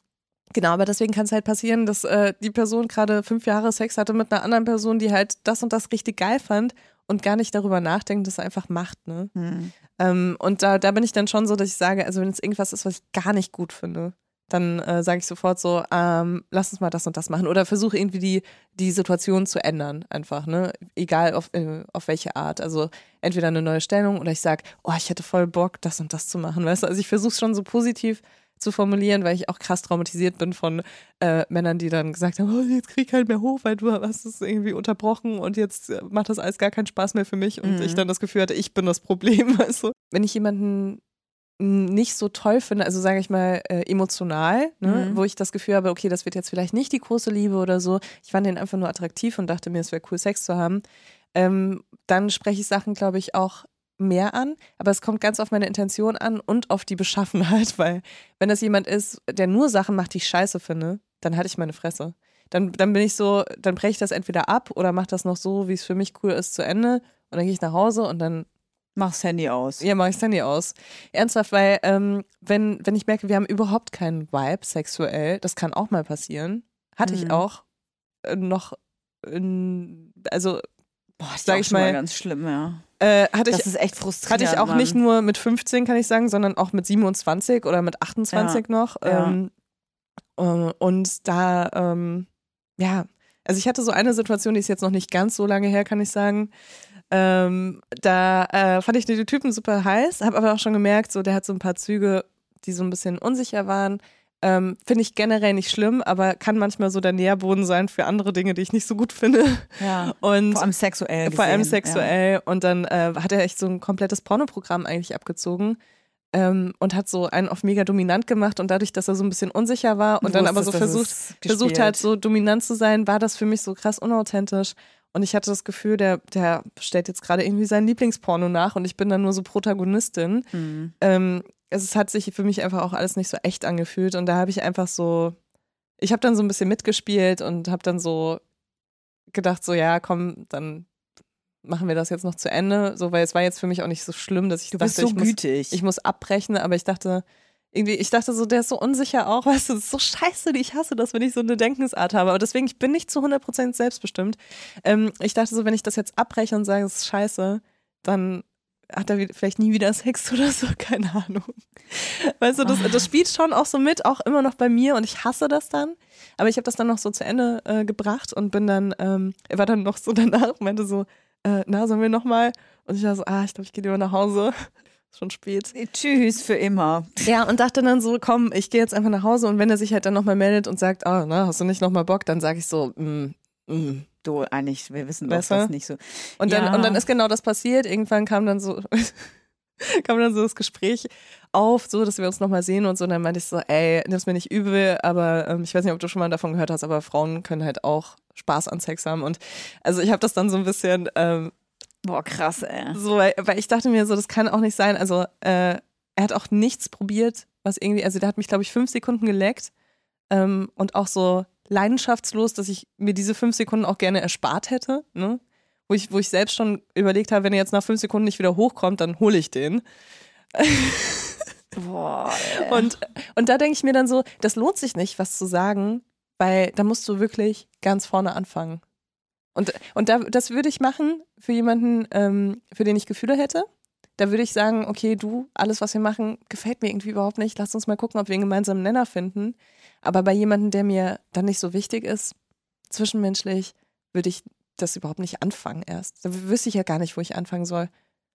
genau, aber deswegen kann es halt passieren, dass äh, die Person gerade fünf Jahre Sex hatte mit einer anderen Person, die halt das und das richtig geil fand und gar nicht darüber nachdenkt, dass er einfach macht, ne? Hm. Ähm, und da, da bin ich dann schon so, dass ich sage, also wenn es irgendwas ist, was ich gar nicht gut finde, dann äh, sage ich sofort so, ähm, lass uns mal das und das machen. Oder versuche irgendwie die, die Situation zu ändern, einfach, ne? Egal auf, äh, auf welche Art. Also entweder eine neue Stellung oder ich sage, oh, ich hätte voll Bock, das und das zu machen. Weißt du, also ich versuche schon so positiv zu formulieren, weil ich auch krass traumatisiert bin von äh, Männern, die dann gesagt haben, oh, jetzt krieg ich halt mehr hoch, weil du hast es irgendwie unterbrochen und jetzt äh, macht das alles gar keinen Spaß mehr für mich und Mhm. ich dann das Gefühl hatte, ich bin das Problem, [LAUGHS] du. Wenn ich jemanden nicht so toll finde, also sage ich mal äh, emotional, ne, Mhm. wo ich das Gefühl habe, okay, das wird jetzt vielleicht nicht die große Liebe oder so. Ich fand den einfach nur attraktiv und dachte mir, es wäre cool, Sex zu haben. Ähm, dann spreche ich Sachen, glaube ich, auch mehr an, aber es kommt ganz auf meine Intention an und auf die Beschaffenheit, [LAUGHS] weil wenn das jemand ist, der nur Sachen macht, die ich scheiße finde, dann hatte ich meine Fresse. Dann, dann bin ich so, dann breche ich das entweder ab oder mache das noch so, wie es für mich cool ist, zu Ende und dann gehe ich nach Hause und dann Mach's Handy aus. ja, mach ich Handy aus. Ernsthaft, weil ähm, wenn, wenn ich merke, wir haben überhaupt keinen Vibe sexuell, das kann auch mal passieren. Hatte ich Mhm. auch äh, noch, in, also Boah, ist Sag auch ich schon mal ganz schlimm, ja. äh, hatte Das ich, ist echt frustrierend. hatte ich auch Mann. nicht nur mit 15, kann ich sagen, sondern auch mit 27 oder mit 28 noch. Ja. Ähm, Äh, und da, ähm, ja, also ich hatte so eine Situation, die ist jetzt noch nicht ganz so lange her, kann ich sagen. Ähm, da äh, fand ich den Typen super heiß, habe aber auch schon gemerkt, so der hat so ein paar Züge, die so ein bisschen unsicher waren. Ähm, finde ich generell nicht schlimm, aber kann manchmal so der Nährboden sein für andere Dinge, die ich nicht so gut finde. Ja. Und Vor allem sexuell. vor allem gesehen, sexuell. Und dann äh, hat er echt so ein komplettes Pornoprogramm eigentlich abgezogen. Ähm, und hat so einen auf mega dominant gemacht und dadurch, dass er so ein bisschen unsicher war und Du dann aber so versucht, versucht hat, so dominant zu sein, war das für mich so krass unauthentisch. Und ich hatte das Gefühl, der, der stellt jetzt gerade irgendwie sein Lieblingsporno nach und ich bin dann nur so Protagonistin. Mhm. Ähm, es hat sich für mich einfach auch alles nicht so echt angefühlt und da habe ich einfach so, ich habe dann so ein bisschen mitgespielt und habe dann so gedacht, so ja, komm, dann machen wir das jetzt noch zu Ende, so weil es war jetzt für mich auch nicht so schlimm, dass ich Du dachte, so ich muss gütig. ich muss abbrechen, aber ich dachte, irgendwie, ich dachte so, der ist so unsicher auch, [LAUGHS] weißt du, das ist so scheiße, ich hasse das, wenn ich so eine Denkensart habe. Aber deswegen, ich bin nicht zu 100% selbstbestimmt. Ähm, ich dachte so, wenn ich das jetzt abbreche und sage, es ist scheiße, dann hat er vielleicht nie wieder Sex [LAUGHS] oder so, keine Ahnung. Weißt du, das, das spielt schon auch so mit, auch immer noch bei mir und ich hasse das dann. Aber ich habe das dann noch so zu Ende äh, gebracht und bin dann, ähm, er war dann noch so [LAUGHS] danach, meinte so, äh, na, sollen wir nochmal? Und ich war so, ah, ich glaube, ich gehe lieber nach Hause. [LAUGHS] Schon spät. Tschüss für immer. Ja, und dachte dann so, komm, ich gehe jetzt einfach nach Hause und wenn er sich halt dann nochmal meldet und sagt, ah, na, hast du nicht nochmal Bock, dann sage ich so, mm, mm. Du, eigentlich, wir wissen doch, das nicht so. Und dann, Ja. und dann ist genau das passiert. Irgendwann kam dann so, [LAUGHS] kam dann so das Gespräch auf, so, dass wir uns nochmal sehen und so. Und dann meinte ich so, ey, nimm's mir nicht übel, aber ähm, ich weiß nicht, ob du schon mal davon gehört hast, aber Frauen können halt auch Spaß an Sex haben. Und also ich habe das dann so ein bisschen ähm, Boah, krass, ey. so, weil, weil ich dachte mir so, das kann auch nicht sein. Also äh, er hat auch nichts probiert, was irgendwie, also der hat mich, glaube ich, fünf Sekunden geleckt ähm, und auch so leidenschaftslos, dass ich mir diese fünf Sekunden auch gerne erspart hätte, ne? Wo ich, wo ich selbst schon überlegt habe, wenn er jetzt nach fünf Sekunden nicht wieder hochkommt, dann hole ich den. Boah, ey. Und, und da denke ich mir dann so, das lohnt sich nicht, was zu sagen, weil da musst du wirklich ganz vorne anfangen. Und, und da, das würde ich machen für jemanden, ähm, für den ich Gefühle hätte. Da würde ich sagen, okay, du, alles, was wir machen, gefällt mir irgendwie überhaupt nicht. Lass uns mal gucken, ob wir einen gemeinsamen Nenner finden. Aber bei jemandem, der mir dann nicht so wichtig ist, zwischenmenschlich, würde ich das überhaupt nicht anfangen erst. Da wüsste ich ja gar nicht, wo ich anfangen soll.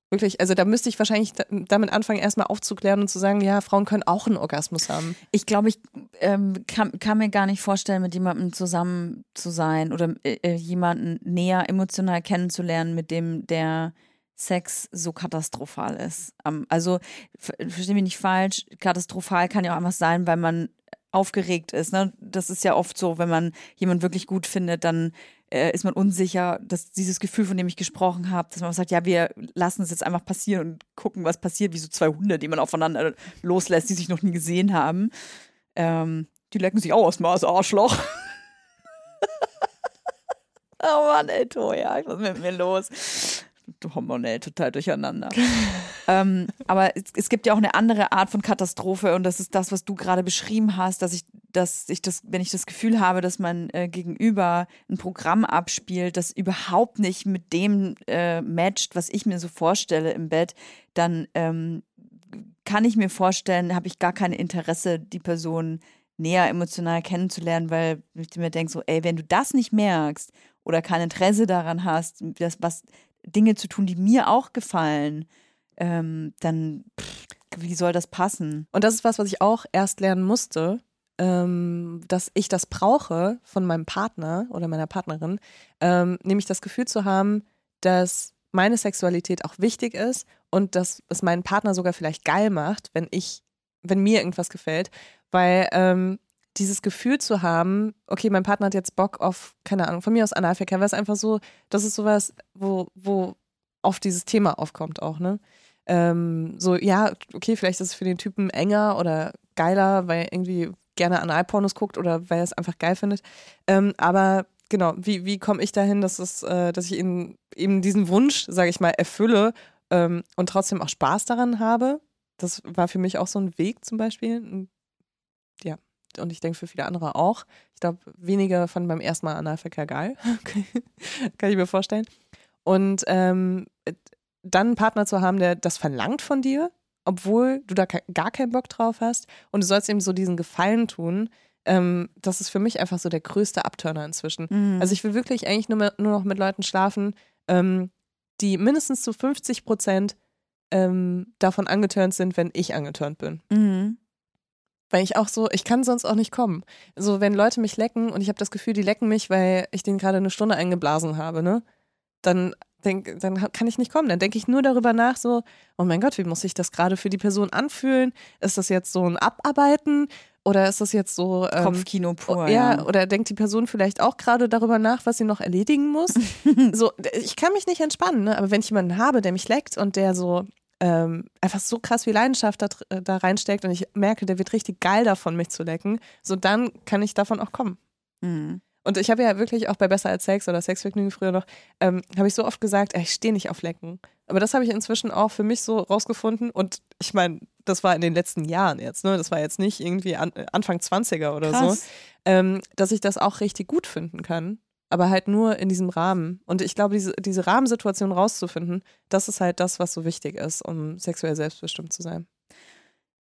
Wirklich, also da müsste ich wahrscheinlich da- damit anfangen, erstmal aufzuklären und zu sagen, ja, Frauen können auch einen Orgasmus haben. Ich glaube, ich ähm, kann, kann mir gar nicht vorstellen, mit jemandem zusammen zu sein oder äh, äh, jemanden näher emotional kennenzulernen, mit dem der Sex so katastrophal ist. Ähm, also, ver- versteh mich nicht falsch, katastrophal kann ja auch einfach sein, weil man aufgeregt ist. Ne? Das ist ja oft so, wenn man jemanden wirklich gut findet, dann äh, ist man unsicher, dass dieses Gefühl, von dem ich gesprochen habe, dass man sagt, ja, wir lassen es jetzt einfach passieren und gucken, was passiert, wie so zwei Hunde, die man aufeinander loslässt, die sich noch nie gesehen haben. Ähm, die lecken sich auch erstmal das Arschloch. [LAUGHS] oh Mann, ey, Toja, was ist mit mir los? Hormonell total durcheinander. [LAUGHS] ähm, aber es, es gibt ja auch eine andere Art von Katastrophe und das ist das, was du gerade beschrieben hast, dass ich, dass ich das, wenn ich das Gefühl habe, dass mein äh, Gegenüber ein Programm abspielt, das überhaupt nicht mit dem äh, matcht, was ich mir so vorstelle im Bett, dann ähm, kann ich mir vorstellen, habe ich gar kein Interesse, die Person näher emotional kennenzulernen, weil ich mir denke, so, ey, wenn du das nicht merkst oder kein Interesse daran hast, das, was Dinge zu tun, die mir auch gefallen, ähm, dann pff, wie soll das passen? Und das ist was, was ich auch erst lernen musste, ähm, dass ich das brauche von meinem Partner oder meiner Partnerin, ähm, nämlich das Gefühl zu haben, dass meine Sexualität auch wichtig ist und dass es meinen Partner sogar vielleicht geil macht, wenn ich, wenn mir irgendwas gefällt, weil ähm, dieses Gefühl zu haben, okay, mein Partner hat jetzt Bock auf, keine Ahnung, von mir aus Analverkehr, weil es einfach so, das ist sowas, wo, wo oft dieses Thema aufkommt auch, ne? Ähm, so, ja, okay, vielleicht ist es für den Typen enger oder geiler, weil er irgendwie gerne Analpornos guckt oder weil er es einfach geil findet. Ähm, aber genau, wie, wie komme ich dahin, dass, es, äh, dass ich ihn, eben diesen Wunsch, sage ich mal, erfülle ähm, und trotzdem auch Spaß daran habe? Das war für mich auch so ein Weg zum Beispiel. Und Ja, und ich denke für viele andere auch. Ich glaube, weniger von beim ersten Mal Analverkehr geil. [LAUGHS] Kann ich mir vorstellen. Und ähm, dann einen Partner zu haben, der das verlangt von dir, obwohl du da gar keinen Bock drauf hast und du sollst ihm so diesen Gefallen tun, ähm, das ist für mich einfach so der größte Abturner inzwischen. Mhm. Also ich will wirklich eigentlich nur, mehr, nur noch mit Leuten schlafen, ähm, die mindestens zu 50 Prozent ähm, davon angeturnt sind, wenn ich angeturnt bin. Mhm. Weil ich auch so, ich kann sonst auch nicht kommen. So, wenn Leute mich lecken und ich habe das Gefühl, die lecken mich, weil ich denen gerade eine Stunde eingeblasen habe, ne? Dann denk, dann kann ich nicht kommen. Dann denke ich nur darüber nach, so, oh mein Gott, wie muss sich das gerade für die Person anfühlen? Ist das jetzt so ein Abarbeiten? Oder ist das jetzt so. Ähm, Kopfkino pur. ja, ja. oder denkt die Person vielleicht auch gerade darüber nach, was sie noch erledigen muss? [LAUGHS] so, ich kann mich nicht entspannen, ne? aber wenn ich jemanden habe, der mich leckt und der so ähm, einfach so krass viel Leidenschaft da, dr- da reinsteckt und ich merke, der wird richtig geil davon, mich zu lecken, so dann kann ich davon auch kommen. Mhm. Und ich habe ja wirklich auch bei Besser als Sex oder Sexvergnügen früher noch, ähm, habe ich so oft gesagt, ey, ich stehe nicht auf Lecken. Aber das habe ich inzwischen auch für mich so rausgefunden. Und ich meine, das war in den letzten Jahren jetzt, ne? Das war jetzt nicht irgendwie an, Anfang 20er oder so Krass. ähm, dass ich das auch richtig gut finden kann, aber halt nur in diesem Rahmen. Und ich glaube, diese, diese Rahmensituation rauszufinden, das ist halt das, was so wichtig ist, um sexuell selbstbestimmt zu sein.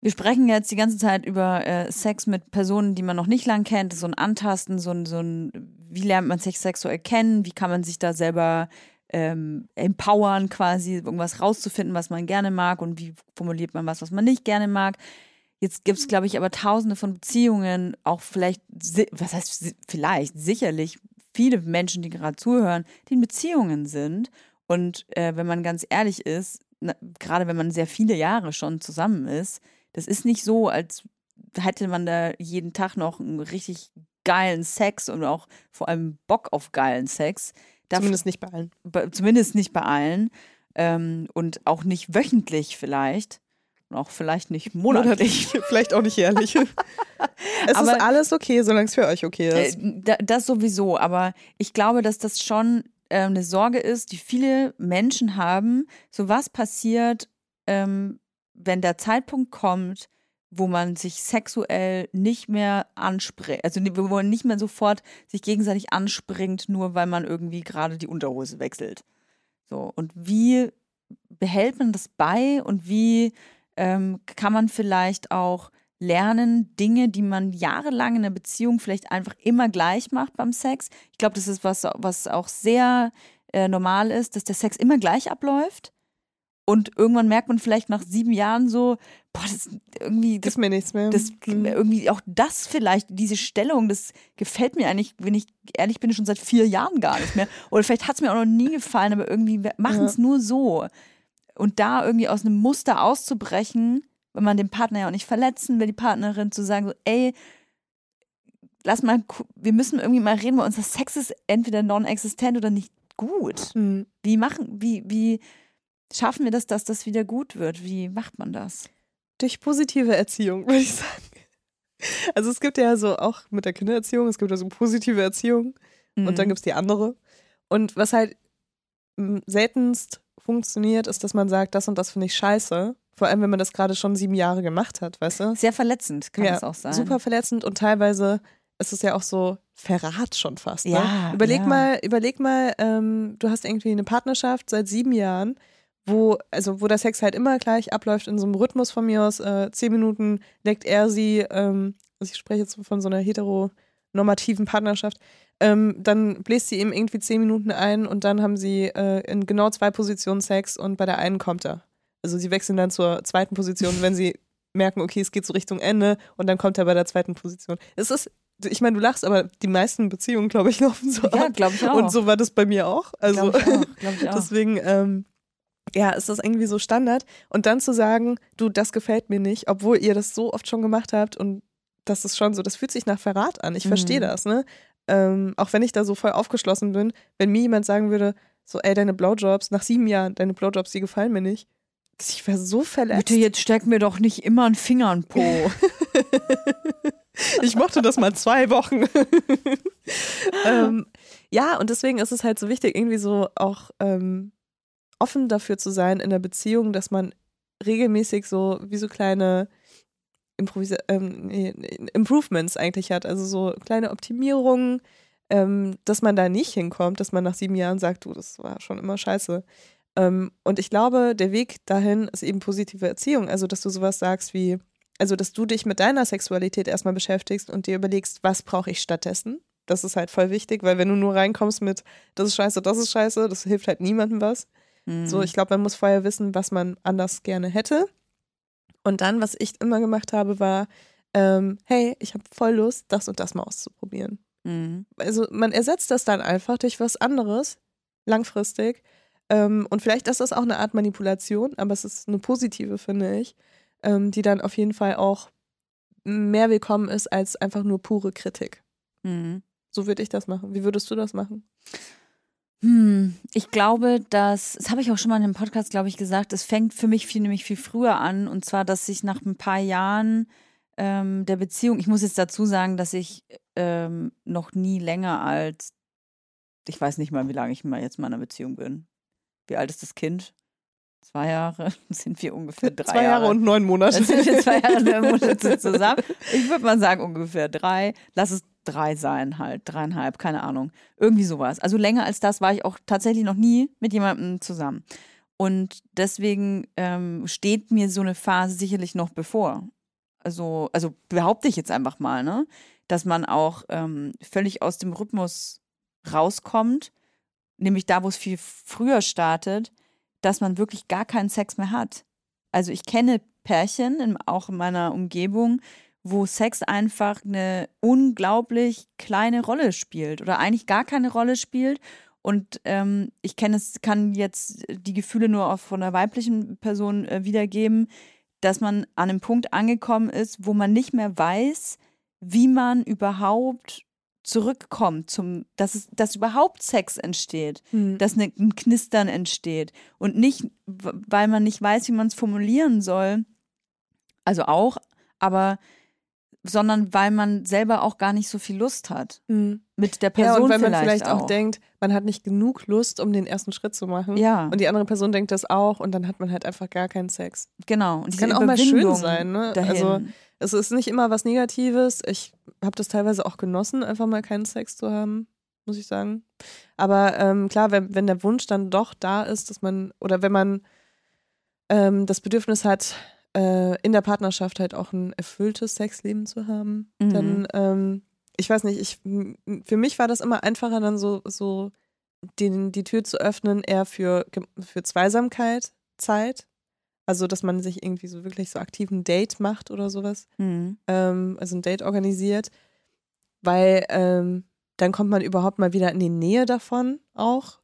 Wir sprechen jetzt die ganze Zeit über äh, Sex mit Personen, die man noch nicht lang kennt, so ein Antasten, so ein, so ein, wie lernt man sich sexuell kennen, wie kann man sich da selber ähm, empowern, quasi irgendwas rauszufinden, was man gerne mag und wie formuliert man was, was man nicht gerne mag. Jetzt gibt es, glaube ich, aber tausende von Beziehungen, auch vielleicht, was heißt vielleicht, sicherlich viele Menschen, die gerade zuhören, die in Beziehungen sind. Und äh, wenn man ganz ehrlich ist, na, gerade wenn man sehr viele Jahre schon zusammen ist, das ist nicht so, als hätte man da jeden Tag noch einen richtig geilen Sex und auch vor allem Bock auf geilen Sex. Da Zumindest nicht bei allen. zumindest nicht bei allen ähm, und auch nicht wöchentlich vielleicht und auch vielleicht nicht monatlich. [LAUGHS] Vielleicht auch nicht jährlich. [LAUGHS] es Aber- ist alles okay, solange es für euch okay Äh, ist. da, das sowieso, aber ich glaube, dass das schon ähm, eine Sorge ist, die viele Menschen haben. So was passiert, ähm, wenn der Zeitpunkt kommt, wo man sich sexuell nicht mehr anspricht, also wo man nicht mehr sofort sich gegenseitig anspringt, nur weil man irgendwie gerade die Unterhose wechselt. So, und wie behält man das bei und wie ähm, kann man vielleicht auch lernen, Dinge, die man jahrelang in einer Beziehung vielleicht einfach immer gleich macht beim Sex. Ich glaube, das ist was, was auch sehr äh, normal ist, dass der Sex immer gleich abläuft. Und irgendwann merkt man vielleicht nach sieben Jahren so, boah, das ist irgendwie, das Ist mir nichts mehr. das Hm. irgendwie auch das vielleicht, diese Stellung, das gefällt mir eigentlich, wenn ich ehrlich bin, schon seit vier Jahren gar nicht mehr. Oder vielleicht hat es mir auch noch nie gefallen, aber irgendwie machen es nur so. Und da irgendwie aus einem Muster auszubrechen, wenn man den Partner ja auch nicht verletzen will, die Partnerin zu sagen, so, ey, lass mal, wir müssen irgendwie mal reden, weil unser Sex ist entweder non-existent oder nicht gut. Hm. Wie machen, wie, wie schaffen wir das, dass das wieder gut wird? Wie macht man das? Durch positive Erziehung, [LAUGHS] würde ich sagen. Also es gibt ja so auch mit der Kindererziehung, es gibt ja so positive Erziehung und dann Mhm. gibt es die andere. Und was halt seltenst funktioniert, ist, dass man sagt, das und das finde ich scheiße. Vor allem, wenn man das gerade schon sieben Jahre gemacht hat, weißt du? Sehr verletzend kann ja, das auch sein. Super verletzend und teilweise ist es ja auch so Verrat schon fast. Ne? Ja, Überleg ja. mal, überleg mal, ähm, du hast irgendwie eine Partnerschaft seit sieben Jahren, wo, also wo der Sex halt immer gleich abläuft in so einem Rhythmus von mir aus, äh, zehn Minuten leckt er sie, ähm, also ich spreche jetzt von so einer heteronormativen Partnerschaft, ähm, dann bläst sie ihm irgendwie zehn Minuten ein und dann haben sie äh, in genau zwei Positionen Sex und bei der einen kommt er. Also sie wechseln dann zur zweiten Position, wenn sie [LAUGHS] merken, okay, es geht so Richtung Ende und dann kommt er bei der zweiten Position. Es ist, ich meine, du lachst, aber die meisten Beziehungen, glaube ich, laufen so Ja, ab. glaube ich auch. Und so war das bei mir auch. Also Glaub ich auch, glaub ich [LAUGHS] auch. deswegen, ähm, ja, ist das irgendwie so Standard. Und dann zu sagen, du, das gefällt mir nicht, obwohl ihr das so oft schon gemacht habt und das ist schon so, das fühlt sich nach Verrat an. Ich verstehe Mhm. das, ne? Ähm, auch wenn ich da so voll aufgeschlossen bin, wenn mir jemand sagen würde, so, ey, deine Blowjobs, nach sieben Jahren, deine Blowjobs, die gefallen mir nicht. Ich wäre so verletzt. Bitte, jetzt steck mir doch nicht immer einen Finger in den Po. [LAUGHS] Ich mochte das mal zwei Wochen. [LAUGHS] ähm, ja, und deswegen ist es halt so wichtig, irgendwie so auch ähm, offen dafür zu sein in der Beziehung, dass man regelmäßig so wie so kleine Improvisa ähm, Improvements eigentlich hat, also so kleine Optimierungen, ähm, dass man da nicht hinkommt, dass man nach sieben Jahren sagt, du, das war schon immer scheiße. Ähm, und ich glaube, der Weg dahin ist eben positive Erziehung, also dass du sowas sagst wie, also dass du dich mit deiner Sexualität erstmal beschäftigst und dir überlegst, was brauche ich stattdessen. Das ist halt voll wichtig, weil wenn du nur reinkommst mit, das ist scheiße, das ist scheiße, das hilft halt niemandem was. Mhm. So, ich glaube, man muss vorher wissen, was man anders gerne hätte. Und dann, was ich immer gemacht habe, war, ähm, hey, ich habe voll Lust, das und das mal auszuprobieren. Mhm. Also man ersetzt das dann einfach durch was anderes, langfristig. Ähm, und vielleicht ist das auch eine Art Manipulation, aber es ist eine positive, finde ich, ähm, die dann auf jeden Fall auch mehr willkommen ist als einfach nur pure Kritik. Mhm. So würde ich das machen. Wie würdest du das machen? Hm, ich glaube, dass, das habe ich auch schon mal in einem Podcast, glaube ich, gesagt, es fängt für mich viel, nämlich viel früher an. Und zwar, dass ich nach ein paar Jahren ähm, der Beziehung, ich muss jetzt dazu sagen, dass ich ähm, noch nie länger als, ich weiß nicht mal, wie lange ich mal jetzt in meiner Beziehung bin. Wie alt ist das Kind? Zwei Jahre? [LAUGHS] Sind wir ungefähr drei Zwei Jahre und neun Monate. Dann sind wir zwei Jahre neun Monate [LAUGHS] zusammen. Ich würde mal sagen, ungefähr drei. Lass es drei sein, halt. Dreieinhalb, keine Ahnung. Irgendwie sowas. Also länger als das war ich auch tatsächlich noch nie mit jemandem zusammen. Und deswegen ähm, steht mir so eine Phase sicherlich noch bevor. Also, also behaupte ich jetzt einfach mal, ne? Dass man auch ähm, völlig aus dem Rhythmus rauskommt, nämlich da, wo es viel früher startet, dass man wirklich gar keinen Sex mehr hat. Also ich kenne Pärchen, in, auch in meiner Umgebung, wo Sex einfach eine unglaublich kleine Rolle spielt oder eigentlich gar keine Rolle spielt. Und ähm, ich kenne es, kann jetzt die Gefühle nur auch von einer weiblichen Person äh, wiedergeben, dass man an einem Punkt angekommen ist, wo man nicht mehr weiß, wie man überhaupt zurückkommt zum, dass es, dass überhaupt Sex entsteht, Hm. dass ne, ein Knistern entsteht und nicht, weil man nicht weiß, wie man es formulieren soll, also auch, aber sondern weil man selber auch gar nicht so viel Lust hat Hm. mit der Ja, Person und weil man vielleicht, vielleicht auch. denkt, man hat nicht genug Lust, um den ersten Schritt zu machen. ja, Und die andere Person denkt das auch und dann hat man halt einfach gar keinen Sex. genau. Und Das kann auch mal schön sein, ne? Dahin. Also es ist nicht immer was Negatives. Ich habe das teilweise auch genossen, einfach mal keinen Sex zu haben, muss ich sagen. Aber ähm, klar, wenn, wenn der Wunsch dann doch da ist, dass man, oder wenn man ähm, das Bedürfnis hat, äh, in der Partnerschaft halt auch ein erfülltes Sexleben zu haben, Mhm. dann, ähm, ich weiß nicht, ich, für mich war das immer einfacher, dann so, so den, die Tür zu öffnen, eher für, für Zweisamkeit, Zeit. Also, dass man sich irgendwie so wirklich so aktiv ein Date macht oder sowas. Mhm. Ähm, also ein Date organisiert. Weil ähm, dann kommt man überhaupt mal wieder in die Nähe davon auch.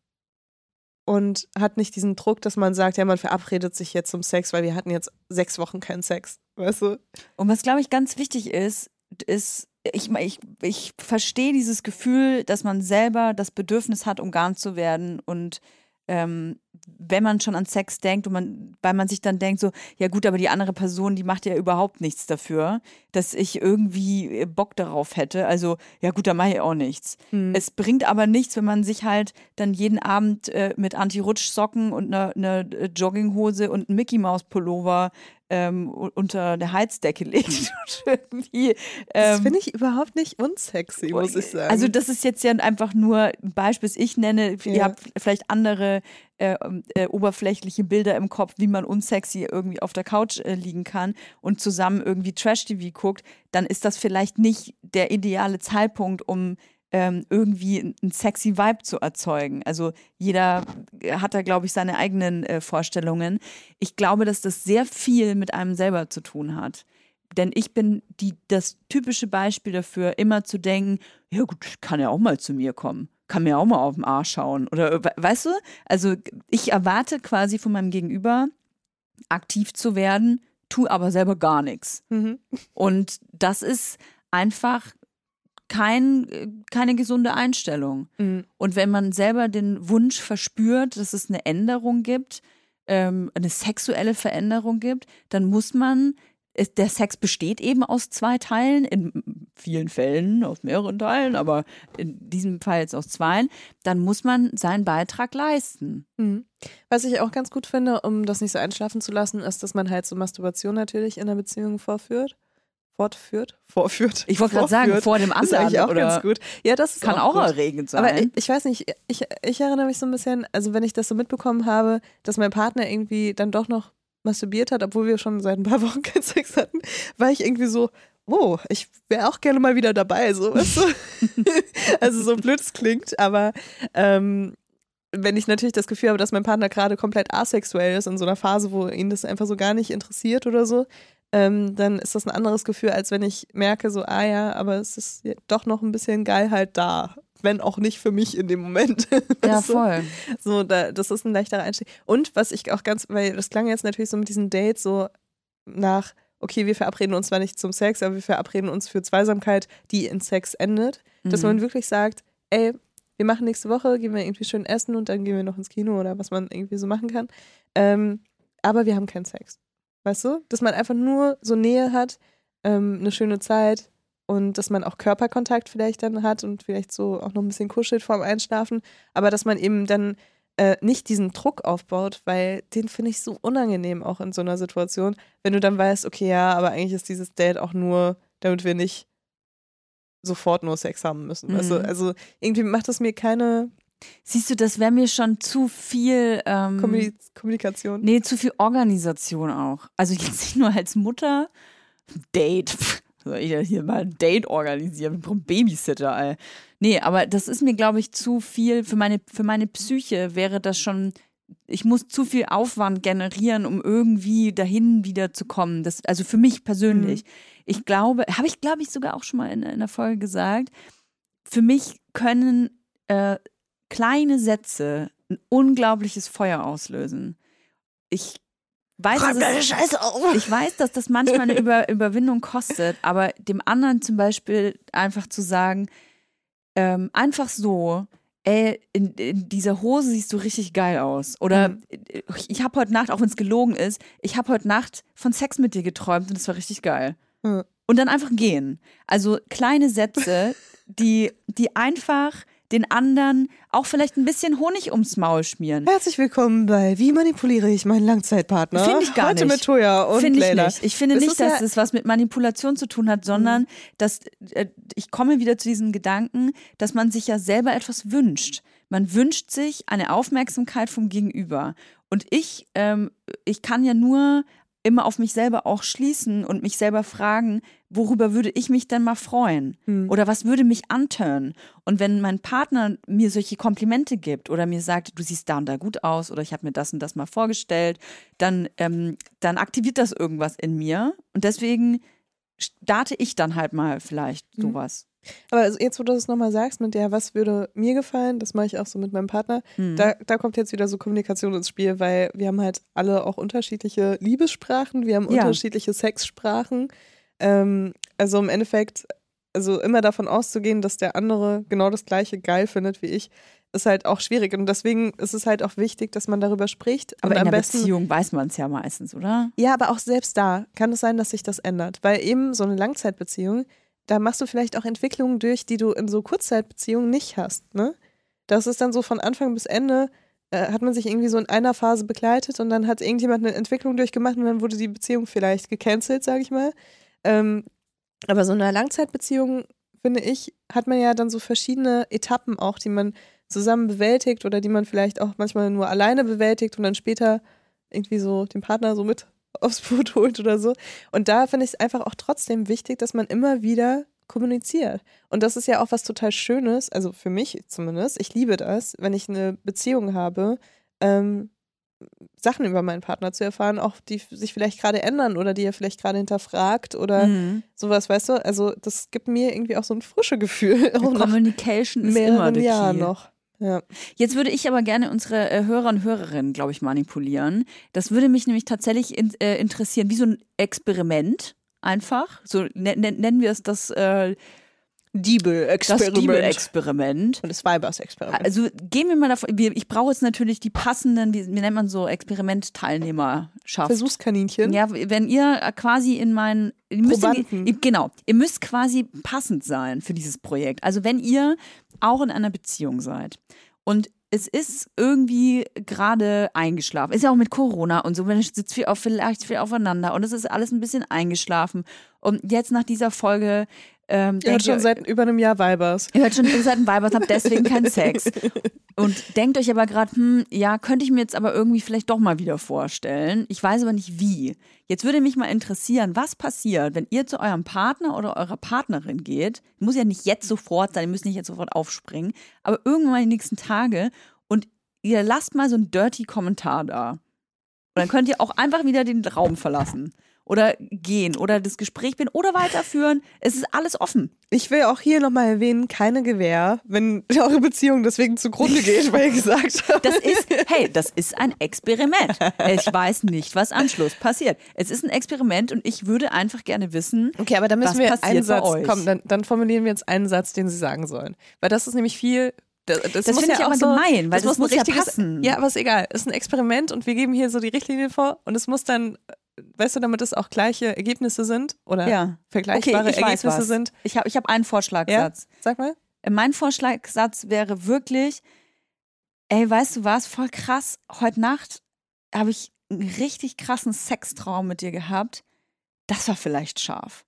Und hat nicht diesen Druck, dass man sagt, ja, man verabredet sich jetzt zum Sex, weil wir hatten jetzt sechs Wochen keinen Sex. Weißt du? Und was, glaube ich, ganz wichtig ist, ist, ich, ich, ich verstehe dieses Gefühl, dass man selber das Bedürfnis hat, umgarnt zu werden und ähm, wenn man schon an Sex denkt und man, weil man sich dann denkt, so, ja gut, aber die andere Person, die macht ja überhaupt nichts dafür, dass ich irgendwie äh, Bock darauf hätte. Also, ja gut, da mache ich auch nichts. Hm. Es bringt aber nichts, wenn man sich halt dann jeden Abend äh, mit Anti-Rutsch-Socken und einer eine Jogginghose und einem Mickey-Maus-Pullover ähm, unter der Heizdecke legt [LAUGHS] und irgendwie. das Ähm, finde ich überhaupt nicht unsexy, muss ich sagen. also das ist jetzt ja einfach nur ein Beispiel, das ich nenne. Ihr Ja. habt vielleicht andere äh, äh, oberflächliche Bilder im Kopf, wie man unsexy irgendwie auf der Couch äh, liegen kann und zusammen irgendwie Trash-TV guckt, dann ist das vielleicht nicht der ideale Zeitpunkt, um ähm, irgendwie einen sexy Vibe zu erzeugen. Also jeder hat da, glaube ich, seine eigenen äh, Vorstellungen. Ich glaube, dass das sehr viel mit einem selber zu tun hat. Denn ich bin die, das typische Beispiel dafür, immer zu denken, ja gut, kann ja auch mal zu mir kommen, kann mir auch mal auf den Arsch schauen. Oder we- weißt du, also ich erwarte quasi von meinem Gegenüber, aktiv zu werden, tu aber selber gar nichts. mhm. Und das ist einfach kein, keine gesunde Einstellung. Mhm. Und wenn man selber den Wunsch verspürt, dass es eine Änderung gibt, ähm, eine sexuelle Veränderung gibt, dann muss man, der Sex besteht eben aus zwei Teilen, in vielen Fällen aus mehreren Teilen, aber in diesem Fall jetzt aus zweien, dann muss man seinen Beitrag leisten. Mhm. Was ich auch ganz gut finde, um das nicht so einschlafen zu lassen, ist, dass man halt so Masturbation natürlich in einer Beziehung vorführt. Fortführt? Vorführt. Ich wollte gerade sagen, vor dem ist anderen eigentlich auch oder ganz gut. Ja, das ist kann auch, gut. erregend sein. Aber ich, ich weiß nicht, ich, ich erinnere mich so ein bisschen, also wenn ich das so mitbekommen habe, dass mein Partner irgendwie dann doch noch masturbiert hat, obwohl wir schon seit ein paar [LAUGHS] Wochen keinen Sex hatten, war ich irgendwie so, oh, ich wäre auch gerne mal wieder dabei, so, weißt du? [LAUGHS] also so blöd es klingt, aber ähm, wenn ich natürlich das Gefühl habe, dass mein Partner gerade komplett asexuell ist in so einer Phase, wo ihn das einfach so gar nicht interessiert oder so, ähm, dann ist das ein anderes Gefühl, als wenn ich merke, so, ah ja, aber es ist doch noch ein bisschen Geilheit da. Wenn auch nicht für mich in dem Moment. [LAUGHS] Ja, voll. So, da, das ist ein leichterer Einstieg. Und was ich auch ganz, weil das klang jetzt natürlich so mit diesen Dates so nach, okay, wir verabreden uns zwar nicht zum Sex, aber wir verabreden uns für Zweisamkeit, die in Sex endet. Dass Mhm. man wirklich sagt, ey, wir machen nächste Woche, gehen wir irgendwie schön essen und dann gehen wir noch ins Kino oder was man irgendwie so machen kann. Ähm, aber wir haben keinen Sex. Weißt du? Dass man einfach nur so Nähe hat, ähm, eine schöne Zeit und dass man auch Körperkontakt vielleicht dann hat und vielleicht so auch noch ein bisschen kuschelt vorm Einschlafen, aber dass man eben dann äh, nicht diesen Druck aufbaut, weil den finde ich so unangenehm auch in so einer Situation, wenn du dann weißt, okay, ja, aber eigentlich ist dieses Date auch nur, damit wir nicht sofort nur Sex haben müssen. Mhm. Also irgendwie macht das mir keine Siehst du, das wäre mir schon zu viel. Ähm, Kommuni Kommunikation. Nee, zu viel Organisation auch. Also jetzt nicht nur als Mutter, Date. Soll ich ja hier mal ein Date organisieren? Brauchen Babysitter, ey. Nee, aber das ist mir, glaube ich, zu viel. Für meine, für meine Psyche wäre das schon. Ich muss zu viel Aufwand generieren, um irgendwie dahin wieder zu kommen. Das, also für mich persönlich. Ich glaube, habe ich, glaube ich, sogar auch schon mal in, in der Folge gesagt, für mich können äh, kleine Sätze ein unglaubliches Feuer auslösen. Ich weiß, dass es, Scheiße auf. ich weiß, dass das manchmal eine [LAUGHS] Über Überwindung kostet, aber dem anderen zum Beispiel einfach zu sagen, ähm, einfach so, ey, in, in dieser Hose siehst du richtig geil aus. Oder Mhm. ich habe heute Nacht, auch wenn es gelogen ist, ich habe heute Nacht von Sex mit dir geträumt und es war richtig geil. Mhm. Und dann einfach gehen. Also kleine Sätze, [LAUGHS] die, die einfach den anderen auch vielleicht ein bisschen Honig ums Maul schmieren. Herzlich willkommen bei Wie manipuliere ich meinen Langzeitpartner? Finde ich gar Heute nicht. mit Toya und Finde ich Leila. nicht. Ich finde Es nicht, dass ja- es was mit Manipulation zu tun hat, sondern dass äh, ich komme wieder zu diesem Gedanken, dass man sich ja selber etwas wünscht. Man wünscht sich eine Aufmerksamkeit vom Gegenüber. Und ich, ähm, ich kann ja nur immer auf mich selber auch schließen und mich selber fragen, worüber würde ich mich denn mal freuen? Hm. Oder was würde mich antören? Und wenn mein Partner mir solche Komplimente gibt oder mir sagt, du siehst da und da gut aus oder ich habe mir das und das mal vorgestellt, dann, ähm, dann aktiviert das irgendwas in mir. Und deswegen starte ich dann halt mal vielleicht Mhm. sowas. Aber also jetzt, wo du das nochmal sagst, mit der, was würde mir gefallen, das mache ich auch so mit meinem Partner, Hm. da, da kommt jetzt wieder so Kommunikation ins Spiel, weil wir haben halt alle auch unterschiedliche Liebessprachen, wir haben Ja. unterschiedliche Sexsprachen. Ähm, also im Endeffekt, also immer davon auszugehen, dass der andere genau das gleiche geil findet wie ich, ist halt auch schwierig. Und deswegen ist es halt auch wichtig, dass man darüber spricht. Aber und in am der besten Beziehung weiß man es ja meistens, oder? Ja, aber auch selbst da kann es sein, dass sich das ändert. Weil eben so eine Langzeitbeziehung, da machst du vielleicht auch Entwicklungen durch, die du in so Kurzzeitbeziehungen nicht hast. Ne? Das ist dann so von Anfang bis Ende, äh, hat man sich irgendwie so in einer Phase begleitet und dann hat irgendjemand eine Entwicklung durchgemacht und dann wurde die Beziehung vielleicht gecancelt, sage ich mal. Ähm, aber so eine Langzeitbeziehung, finde ich, hat man ja dann so verschiedene Etappen auch, die man zusammen bewältigt oder die man vielleicht auch manchmal nur alleine bewältigt und dann später irgendwie so den Partner so mit [LAUGHS] aufs Boot holt oder so. Und da finde ich es einfach auch trotzdem wichtig, dass man immer wieder kommuniziert. Und das ist ja auch was total Schönes, also für mich zumindest. Ich liebe das, wenn ich eine Beziehung habe, ähm, Sachen über meinen Partner zu erfahren, auch die sich vielleicht gerade ändern oder die er vielleicht gerade hinterfragt oder Mhm. sowas, weißt du? Also das gibt mir irgendwie auch so ein frische Gefühl, [LAUGHS] Communication ist immer Jahren Key. noch. Ja. Jetzt würde ich aber gerne unsere äh, Hörer und Hörerinnen, glaube ich, manipulieren. Das würde mich nämlich tatsächlich in, äh, interessieren, wie so ein Experiment einfach. So nen- nen- nennen wir es das, äh, das Diebel-Experiment. Diebel-Experiment. Und das Weibers-Experiment. Also gehen wir mal davon, ich brauche jetzt natürlich die passenden, wie, nennt man so, Experimentteilnehmerschaft. Versuchskaninchen. Ja, wenn ihr quasi in meinen, ihr müsst genau, ihr müsst quasi passend sein für dieses Projekt. Also wenn ihr auch in einer Beziehung seid und es ist irgendwie gerade eingeschlafen. Ist ja auch mit Corona und so, man sitzt viel auf, vielleicht viel aufeinander und es ist alles ein bisschen eingeschlafen. Und jetzt nach dieser Folge Ähm, Ihr hört schon seit über einem Jahr Vibers. Ihr hört schon, ihr seid ein Weibers, habt deswegen keinen [LAUGHS] Sex. Und denkt euch aber gerade, hm, ja, könnte ich mir jetzt aber irgendwie vielleicht doch mal wieder vorstellen. Ich weiß aber nicht wie. Jetzt würde mich mal interessieren, was passiert, wenn ihr zu eurem Partner oder eurer Partnerin geht. Muss ja nicht jetzt sofort sein, ihr müsst nicht jetzt sofort aufspringen, aber irgendwann mal die nächsten Tage und ihr lasst mal so einen dirty Kommentar da. Und dann könnt ihr auch einfach wieder den Raum verlassen. Oder gehen oder das Gespräch bin oder weiterführen. Es ist alles offen. Ich will auch hier nochmal erwähnen, keine Gewähr, wenn eure Beziehung deswegen zugrunde geht, weil ihr gesagt [LAUGHS] habt. Das ist, hey, das ist ein Experiment. Ich weiß nicht, was am Schluss passiert. Es ist ein Experiment und ich würde einfach gerne wissen, Okay, aber da müssen wir einen Satz, komm, dann, dann formulieren wir jetzt einen Satz, den sie sagen sollen. Weil das ist nämlich viel. Das, das, Das finde ich ja auch aber so, gemein, weil das ein muss ja richtiges- passen. Ja, aber ist egal. Es ist ein Experiment und wir geben hier so die Richtlinien vor und es muss dann, weißt du, damit es auch gleiche Ergebnisse sind oder ja. vergleichbare ich weiß Ergebnisse sind. Ich habe ich hab einen Vorschlagsatz. Sag mal. Mein Vorschlagsatz wäre wirklich, ey, weißt du was, voll krass, heute Nacht habe ich einen richtig krassen Sextraum mit dir gehabt. Das war vielleicht scharf.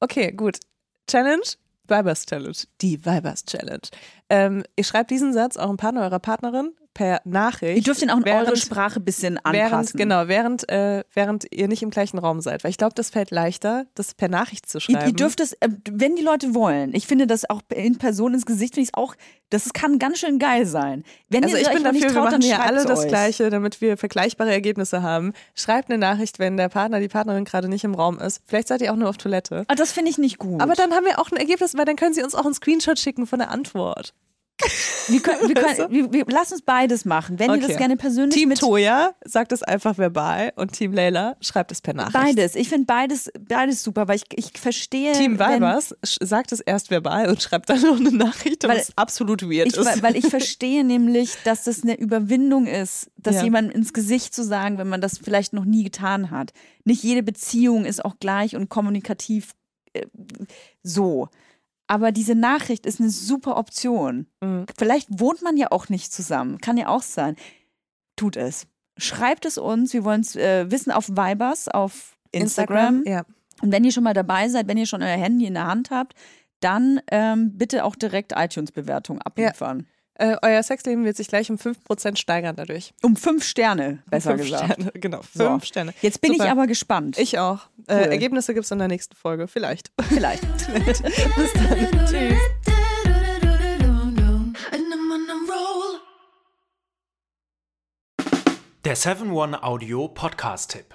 Okay, gut. Challenge. Vibers Challenge. Die Vibers Challenge. Ähm, ihr schreibt diesen Satz eurem Partner, eurer Partnerin per Nachricht. Ihr dürft ihn auch in während- eure Sprache ein bisschen anpassen. Während, genau, während, äh, während ihr nicht im gleichen Raum seid. Weil ich glaube, das fällt leichter, das per Nachricht zu Ihr, schreiben. ihr dürft es, äh, wenn die Leute wollen. Ich finde das auch in Person ins Gesicht, finde ich es auch, das kann ganz schön geil sein. Wenn also ihr ich euch bin dafür, nicht wir traut, machen dann hier alle das euch. Gleiche, damit wir vergleichbare Ergebnisse haben. Schreibt eine Nachricht, wenn der Partner, die Partnerin gerade nicht im Raum ist. Vielleicht seid ihr auch nur auf Toilette. Ah, das finde ich nicht gut. Aber dann haben wir auch ein Ergebnis, weil dann können sie uns auch einen Screenshot schicken von der Antwort. Wir können, wir können, wir, wir, lass uns beides machen. Wenn ihr Okay. das gerne persönlich Team mit Toya sagt es einfach verbal und Team Leila schreibt es per Nachricht. beides. Ich finde beides, beides super, weil ich, ich verstehe. Team sch- sagt es erst verbal und schreibt dann noch eine Nachricht, Weil- was absolut weird Ich, ist. weil, weil ich verstehe nämlich, dass das eine Überwindung ist, das Ja. jemandem ins Gesicht zu sagen, wenn man das vielleicht noch nie getan hat. Nicht jede Beziehung ist auch gleich und kommunikativ äh, so. Aber diese Nachricht ist eine super Option. Mhm. Vielleicht wohnt man ja auch nicht zusammen. Kann ja auch sein. Tut es. Schreibt es uns. Wir wollen es äh, wissen auf Vibers, auf Instagram. Ja. Und wenn ihr schon mal dabei seid, wenn ihr schon euer Handy in der Hand habt, dann ähm, bitte auch direkt iTunes-Bewertung abliefern. Äh, euer Sexleben wird sich gleich um 5% steigern dadurch. Um fünf Sterne, besser fünf gesagt. Sterne, [LAUGHS] genau. So. Fünf Sterne. Jetzt bin Super. ich aber gespannt. Ich auch. Cool. Äh, Ergebnisse gibt es in der nächsten Folge. Vielleicht. vielleicht. [LAUGHS] Bis dann. Tschüss. Der 7-One-Audio-Podcast-Tipp.